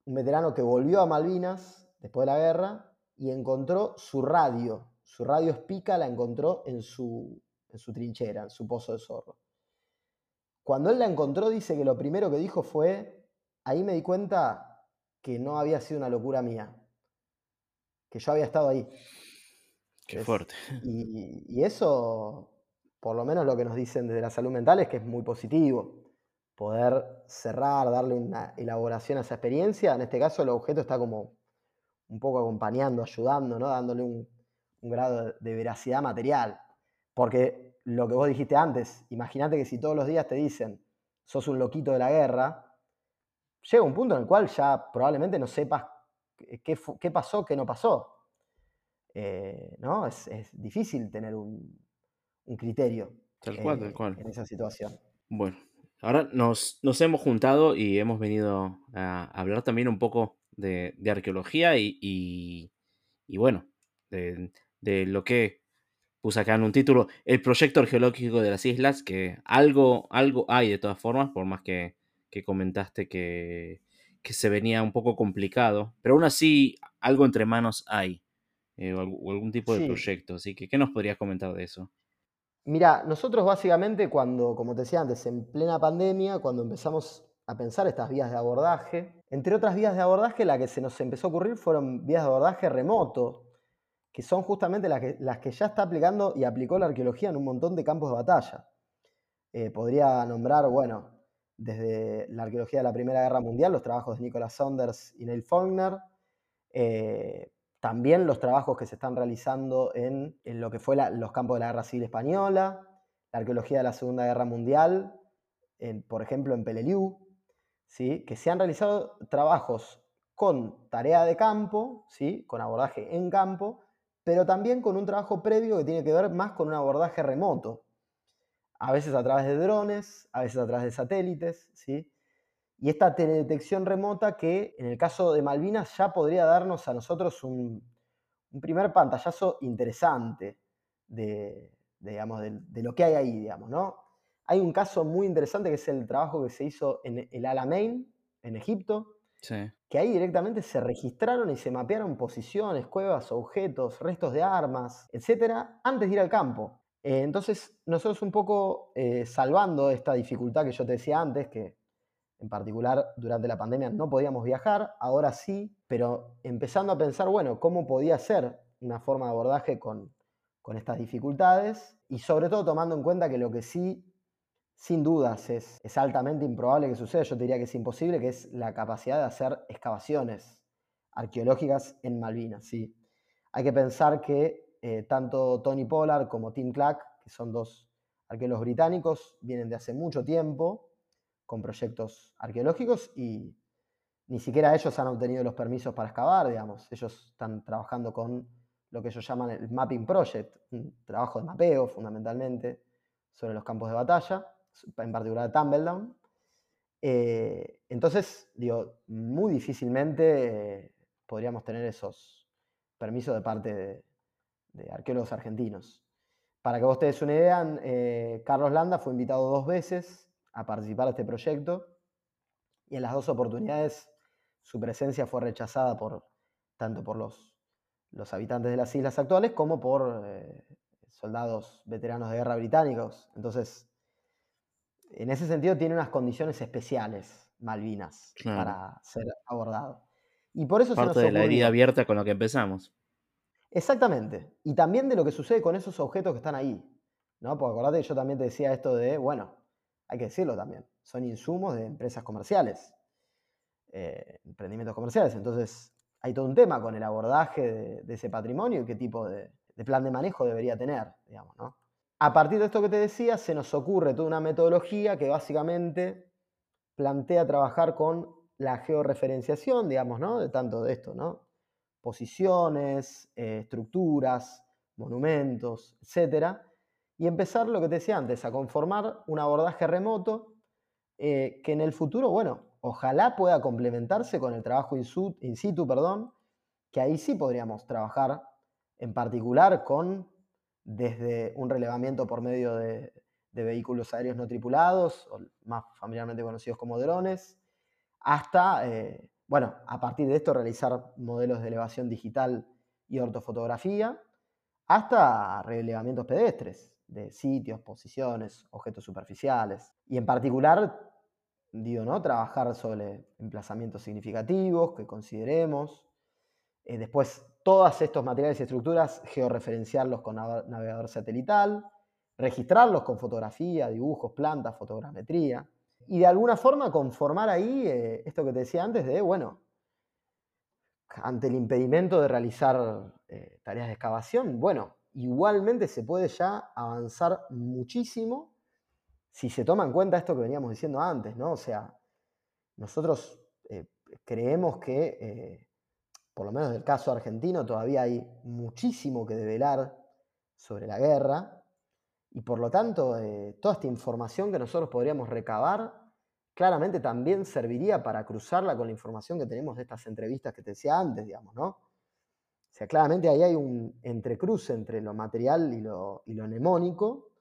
un veterano que volvió a Malvinas después de la guerra y encontró su radio, su radio espica la encontró en su, en su trinchera, en su pozo de zorro. Cuando él la encontró, dice que lo primero que dijo fue, ahí me di cuenta que no había sido una locura mía, que yo había estado ahí. Qué fuerte. Y, eso, por lo menos lo que nos dicen desde la salud mental es que es muy positivo. Poder cerrar, darle una elaboración a esa experiencia. En este caso, el objeto está como un poco acompañando, ayudando, ¿no? dándole un, un grado de veracidad material. Porque lo que vos dijiste antes, imagínate que si todos los días te dicen, sos un loquito de la guerra, llega un punto en el cual ya probablemente no sepas qué, qué pasó, qué no pasó. Eh, ¿no? Es, difícil tener un, criterio tal cual, tal cual. en esa situación. Bueno, ahora nos, nos, hemos juntado y hemos venido a hablar también un poco de, arqueología y, bueno, de, de, lo que puse acá en un título, el proyecto arqueológico de las islas, que algo, algo hay de todas formas, por más que, comentaste que, se venía un poco complicado, pero aún así algo entre manos hay, eh, o, algún tipo de proyecto, así que ¿qué nos podrías comentar de eso? Mira, nosotros básicamente cuando, como te decía antes, en plena pandemia, cuando empezamos a pensar estas vías de abordaje, entre otras vías de abordaje, la que se nos empezó a ocurrir fueron vías de abordaje remoto, que son justamente las que, las que ya está aplicando y aplicó la arqueología en un montón de campos de batalla. Eh, podría nombrar, bueno, desde la arqueología de la Primera Guerra Mundial, los trabajos de Nicholas Saunders y Neil Faulkner, eh, también los trabajos que se están realizando en, lo que fue los campos de la Guerra Civil Española, la arqueología de la Segunda Guerra Mundial, por ejemplo en Peleliu, ¿sí? que se han realizado trabajos con tarea de campo, ¿sí? con abordaje en campo, pero también con un trabajo previo que tiene que ver más con un abordaje remoto, a veces a través de drones, a veces a través de satélites, ¿sí? Y esta teledetección remota que en el caso de Malvinas ya podría darnos a nosotros un, primer pantallazo interesante de, digamos, de, lo que hay ahí, digamos, ¿no? Hay un caso muy interesante que es el trabajo que se hizo en el Alamein, en Egipto, que ahí directamente se registraron y se mapearon posiciones, cuevas, objetos, restos de armas, etcétera, antes de ir al campo. Eh, entonces, nosotros un poco eh, salvando esta dificultad que yo te decía antes, que en particular durante la pandemia no podíamos viajar, ahora sí, pero empezando a pensar, bueno, cómo podía ser una forma de abordaje con, con estas dificultades y sobre todo tomando en cuenta que lo que sí sin dudas es, es, altamente improbable que suceda, yo te diría que es imposible, que es la capacidad de hacer excavaciones arqueológicas en Malvinas. ¿sí? Hay que pensar que eh, tanto Tony Pollard como Tim Clark, que son dos arqueólogos británicos, vienen de hace mucho tiempo con proyectos arqueológicos y ni siquiera ellos han obtenido los permisos para excavar, digamos. Ellos están trabajando con lo que ellos llaman el Mapping Project, un trabajo de mapeo fundamentalmente sobre los campos de batalla en particular Tumbledown. Eh, entonces, digo, muy difícilmente eh, podríamos tener esos permisos de parte de, arqueólogos argentinos. Para que vos te des una idea, eh, Carlos Landa fue invitado dos veces a participar de este proyecto y en las dos oportunidades su presencia fue rechazada por, tanto por los, los habitantes de las islas actuales como por soldados veteranos de guerra británicos. Entonces, en ese sentido tiene unas condiciones especiales Malvinas para ser abordado. Y por eso Parte de la herida abierta con lo que empezamos. Exactamente. Y también de lo que sucede con esos objetos que están ahí. ¿no? Porque acordate que yo también te decía esto de, bueno, hay que decirlo también, son insumos de empresas comerciales, eh, emprendimientos comerciales. Entonces, hay todo un tema con el abordaje de, ese patrimonio y qué tipo de, plan de manejo debería tener, digamos, ¿no? A partir de esto que te decía, se nos ocurre toda una metodología que básicamente plantea trabajar con la georreferenciación, digamos, ¿no? De tanto de esto, ¿no? Posiciones, eh, estructuras, monumentos, etc. Y empezar, lo que te decía antes, a conformar un abordaje remoto eh, que en el futuro, bueno, ojalá pueda complementarse con el trabajo in situ, perdón, que ahí sí podríamos trabajar en particular con desde un relevamiento por medio de, vehículos aéreos no tripulados, o más familiarmente conocidos como drones, hasta, eh, bueno, a partir de esto realizar modelos de elevación digital y ortofotografía, hasta relevamientos pedestres de sitios, posiciones, objetos superficiales. Y en particular, digo, ¿no? Trabajar sobre emplazamientos significativos que consideremos. Eh, después, todos estos materiales y estructuras, georreferenciarlos con navegador satelital, registrarlos con fotografía, dibujos, plantas, fotogrametría, y de alguna forma conformar ahí eh, esto que te decía antes de, bueno, ante el impedimento de realizar eh, tareas de excavación, bueno, igualmente se puede ya avanzar muchísimo si se toma en cuenta esto que veníamos diciendo antes, ¿no? O sea, nosotros eh, creemos que por lo menos en el caso argentino, todavía hay muchísimo que develar sobre la guerra y por lo tanto eh, toda esta información que nosotros podríamos recabar claramente también serviría para cruzarla con la información que tenemos de estas entrevistas que te decía antes, digamos, ¿no? O sea, claramente ahí hay un entrecruce entre lo material y lo, y lo mnemónico,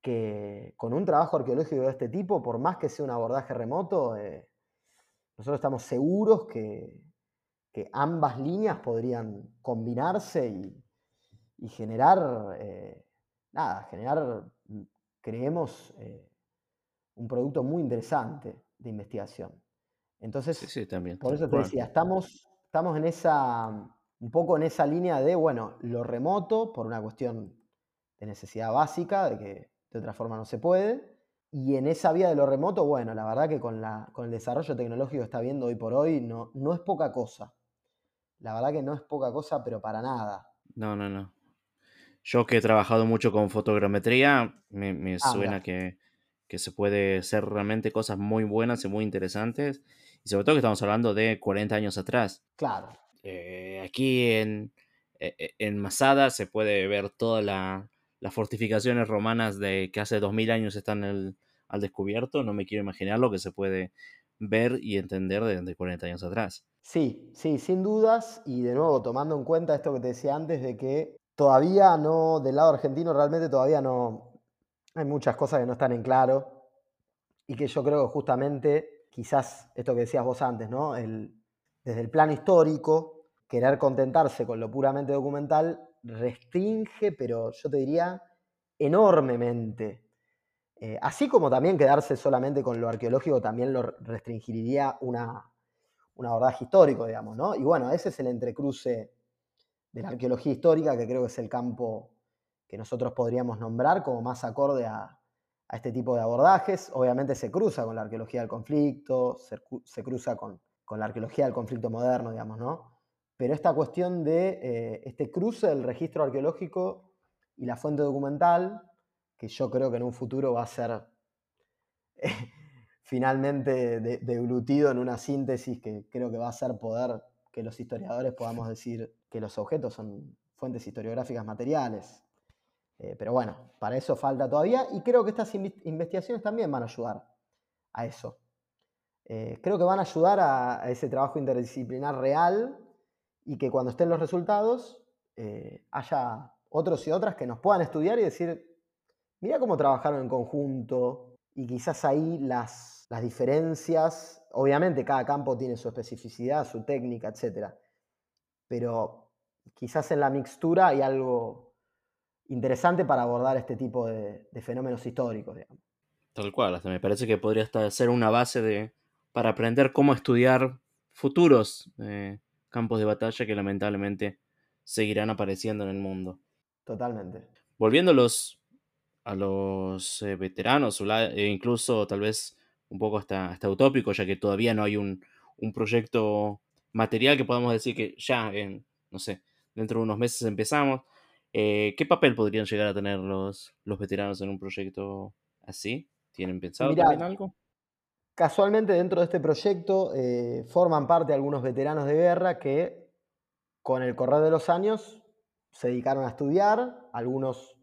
que con un trabajo arqueológico de este tipo, por más que sea un abordaje remoto, eh, nosotros estamos seguros que, que ambas líneas podrían combinarse y, generar, eh, nada, generar, mm, creemos, eh, un producto muy interesante de investigación. Entonces, también, por eso te decía, estamos, estamos en esa, un poco en esa línea de, bueno, lo remoto, por una cuestión de necesidad básica, de que de otra forma no se puede, y en esa vía de lo remoto, bueno, la verdad que con, la, con el desarrollo tecnológico que está viendo hoy por hoy, no, no es poca cosa la verdad que no es poca cosa, pero para nada. No, no, no. Yo que he trabajado mucho con fotogrametría, me, ah, suena que, se puede hacer realmente cosas muy buenas y muy interesantes. Y sobre todo que estamos hablando de 40 años atrás. Claro. Eh, aquí en, e, e, en Masada se puede ver todas las fortificaciones romanas de que hace 2000 años están al descubierto. No me quiero imaginar lo que se puede ver y entender de, de 40 años atrás. Sí, sí, sin dudas. Y de nuevo, tomando en cuenta esto que te decía antes de que todavía no, del lado argentino realmente todavía no, hay muchas cosas que no están en claro y que yo creo que justamente, quizás esto que decías vos antes, ¿no? desde el plano histórico, querer contentarse con lo puramente documental restringe, pero yo te diría enormemente. Eh, así como también quedarse solamente con lo arqueológico también lo restringiría una, un abordaje histórico, digamos, ¿no? Y bueno, ese es el entrecruce de la arqueología histórica, que creo que es el campo que nosotros podríamos nombrar como más acorde a, este tipo de abordajes. Obviamente se cruza con la arqueología del conflicto, se, cruza con, la arqueología del conflicto moderno, digamos, ¿no? Pero esta cuestión de eh, este cruce del registro arqueológico y la fuente documental, que yo creo que en un futuro va a ser finalmente deglutido en una síntesis que creo que va a ser poder que los historiadores podamos decir que los objetos son fuentes historiográficas materiales. Eh, pero bueno, para eso falta todavía y creo que estas investigaciones también van a ayudar a eso. Eh, creo que van a ayudar a, ese trabajo interdisciplinar real y que cuando estén los resultados eh, haya otros y otras que nos puedan estudiar y decir, mira cómo trabajaron en conjunto y quizás ahí las, las diferencias, obviamente cada campo tiene su especificidad, su técnica, etc. Pero quizás en la mixtura hay algo interesante para abordar este tipo de, fenómenos históricos. Tal cual, hasta me parece que podría ser una base de, para aprender cómo estudiar futuros eh, campos de batalla que lamentablemente seguirán apareciendo en el mundo. Totalmente. Volviendo a los, a los eh, veteranos, e incluso tal vez un poco hasta, hasta utópico, ya que todavía no hay un, un proyecto material que podamos decir que ya, en, no sé, dentro de unos meses empezamos. Eh, ¿Qué papel podrían llegar a tener los, los veteranos en un proyecto así? ¿Tienen pensado también algo? Casualmente dentro de este proyecto eh, forman parte algunos veteranos de guerra que con el correr de los años se dedicaron a estudiar, algunos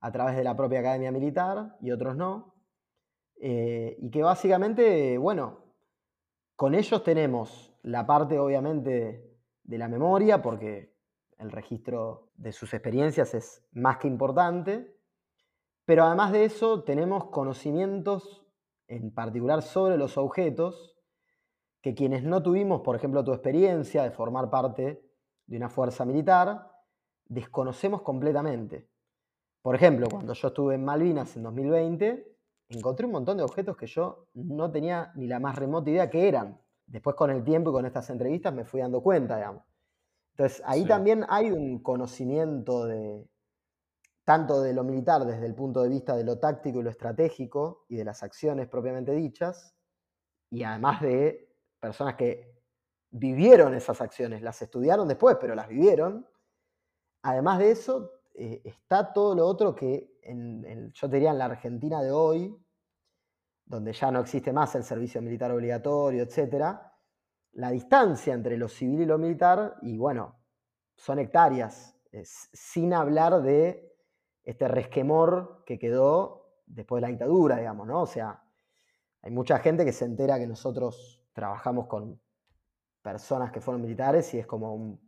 a través de la propia academia militar y otros no. Eh, y que básicamente, bueno, con ellos tenemos la parte obviamente de la memoria, porque el registro de sus experiencias es más que importante, pero además de eso tenemos conocimientos en particular sobre los objetos que quienes no tuvimos, por ejemplo, tu experiencia de formar parte de una fuerza militar, desconocemos completamente. Por ejemplo, cuando yo estuve en Malvinas en 2020, encontré un montón de objetos que yo no tenía ni la más remota idea que eran. Después con el tiempo y con estas entrevistas me fui dando cuenta, digamos. Entonces, ahí también hay un conocimiento de tanto de lo militar desde el punto de vista de lo táctico y lo estratégico y de las acciones propiamente dichas, y además de personas que vivieron esas acciones, las estudiaron después, pero las vivieron. Además de eso, eh, está todo lo otro que en, yo te diría en la Argentina de hoy, donde ya no existe más el servicio militar obligatorio, etcétera, la distancia entre lo civil y lo militar, y bueno, son hectáreas, sin hablar de este resquemor que quedó después de la dictadura, digamos, ¿no? O sea, hay mucha gente que se entera que nosotros trabajamos con personas que fueron militares y es como un,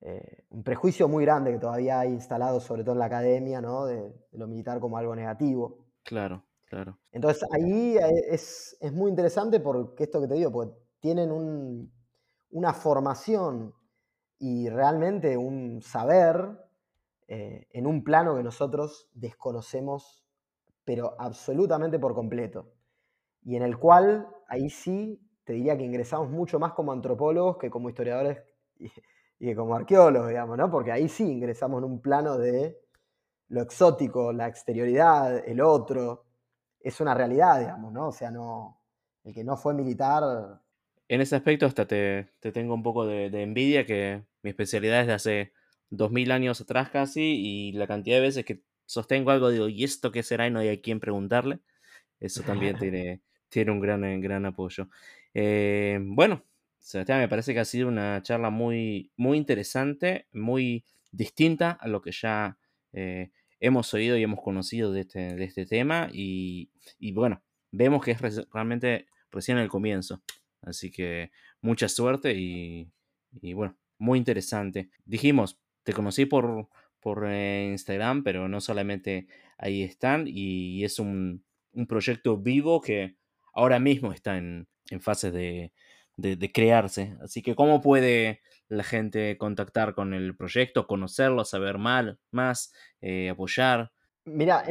eh, prejuicio muy grande que todavía hay instalado, sobre todo en la academia, ¿no? De, lo militar como algo negativo. Claro, Entonces ahí eh, es, es muy interesante porque esto que te digo, pues tienen una formación y realmente un saber eh, en un plano que nosotros desconocemos, pero absolutamente por completo. Y en el cual, ahí sí, te diría que ingresamos mucho más como antropólogos que como historiadores y, y como arqueólogos, digamos, ¿no? Porque ahí sí ingresamos en un plano de lo exótico, la exterioridad, el otro. Es una realidad, digamos, ¿no? O sea, no, el que no fue militar en ese aspecto hasta te, tengo un poco de, envidia que mi especialidad es de hace 2000 años atrás casi y la cantidad de veces que sostengo algo digo, ¿y esto qué será? Y no hay a quién preguntarle. Eso también tiene, tiene un gran, eh, gran apoyo. Eh, bueno, Sebastián, me parece que ha sido una charla muy, muy interesante, muy distinta a lo que ya eh, hemos oído y hemos conocido de este, de este tema y, y bueno, vemos que es realmente recién el comienzo. Así que mucha suerte y, bueno, muy interesante. Dijimos, te conocí por, por eh, Instagram, pero no solamente ahí están y es un, proyecto vivo que ahora mismo está en, en fase de, crearse. Así que, ¿cómo puede la gente contactar con el proyecto, conocerlo, saber más, eh, apoyar? Mira,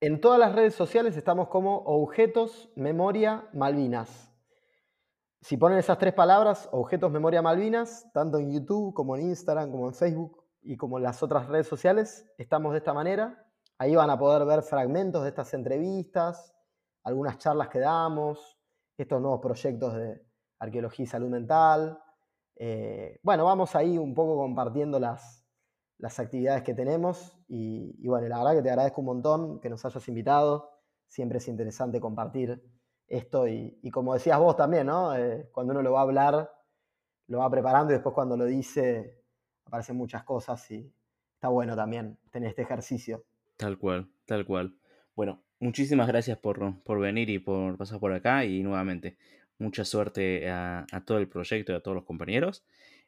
en, todas las redes sociales estamos como Objetos Memoria Malvinas. Si ponen esas tres palabras, Objetos Memoria Malvinas, tanto en YouTube como en Instagram, como en Facebook y como en las otras redes sociales, estamos de esta manera. Ahí van a poder ver fragmentos de estas entrevistas, algunas charlas que damos, estos nuevos proyectos de arqueología y salud mental. Eh, bueno, vamos ahí un poco compartiendo las, las actividades que tenemos y, bueno, la verdad que te agradezco un montón que nos hayas invitado. Siempre es interesante compartir esto y, como decías vos también, ¿no? Eh, cuando uno lo va a hablar, lo va preparando y después cuando lo dice aparecen muchas cosas y está bueno también tener este ejercicio. Tal cual, tal cual. Bueno, muchísimas gracias por, por venir y por pasar por acá y nuevamente mucha suerte a, todo el proyecto y a todos los compañeros.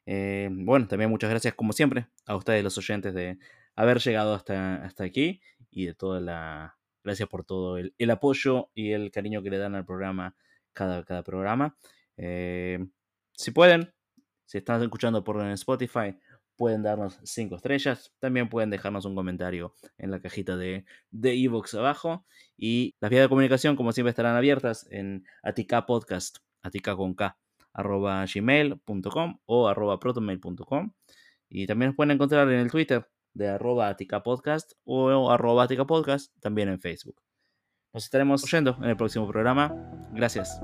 Eh, bueno, también muchas gracias como siempre a ustedes los oyentes de haber llegado hasta, hasta aquí y de toda la... Gracias por todo el, apoyo y el cariño que le dan al programa, cada, cada programa. Eh, si pueden, si están escuchando por Spotify, pueden darnos 5 estrellas. También pueden dejarnos un comentario en la cajita de Evox abajo. Y las vías de comunicación, como siempre, estarán abiertas en Atica Podcast, atica con K, arroba gmail.com o arroba protomail.com. Y también nos pueden encontrar en el Twitter de arroba Atica Podcast o arroba Atica Podcast, también en Facebook. Nos estaremos oyendo en el próximo programa. Gracias.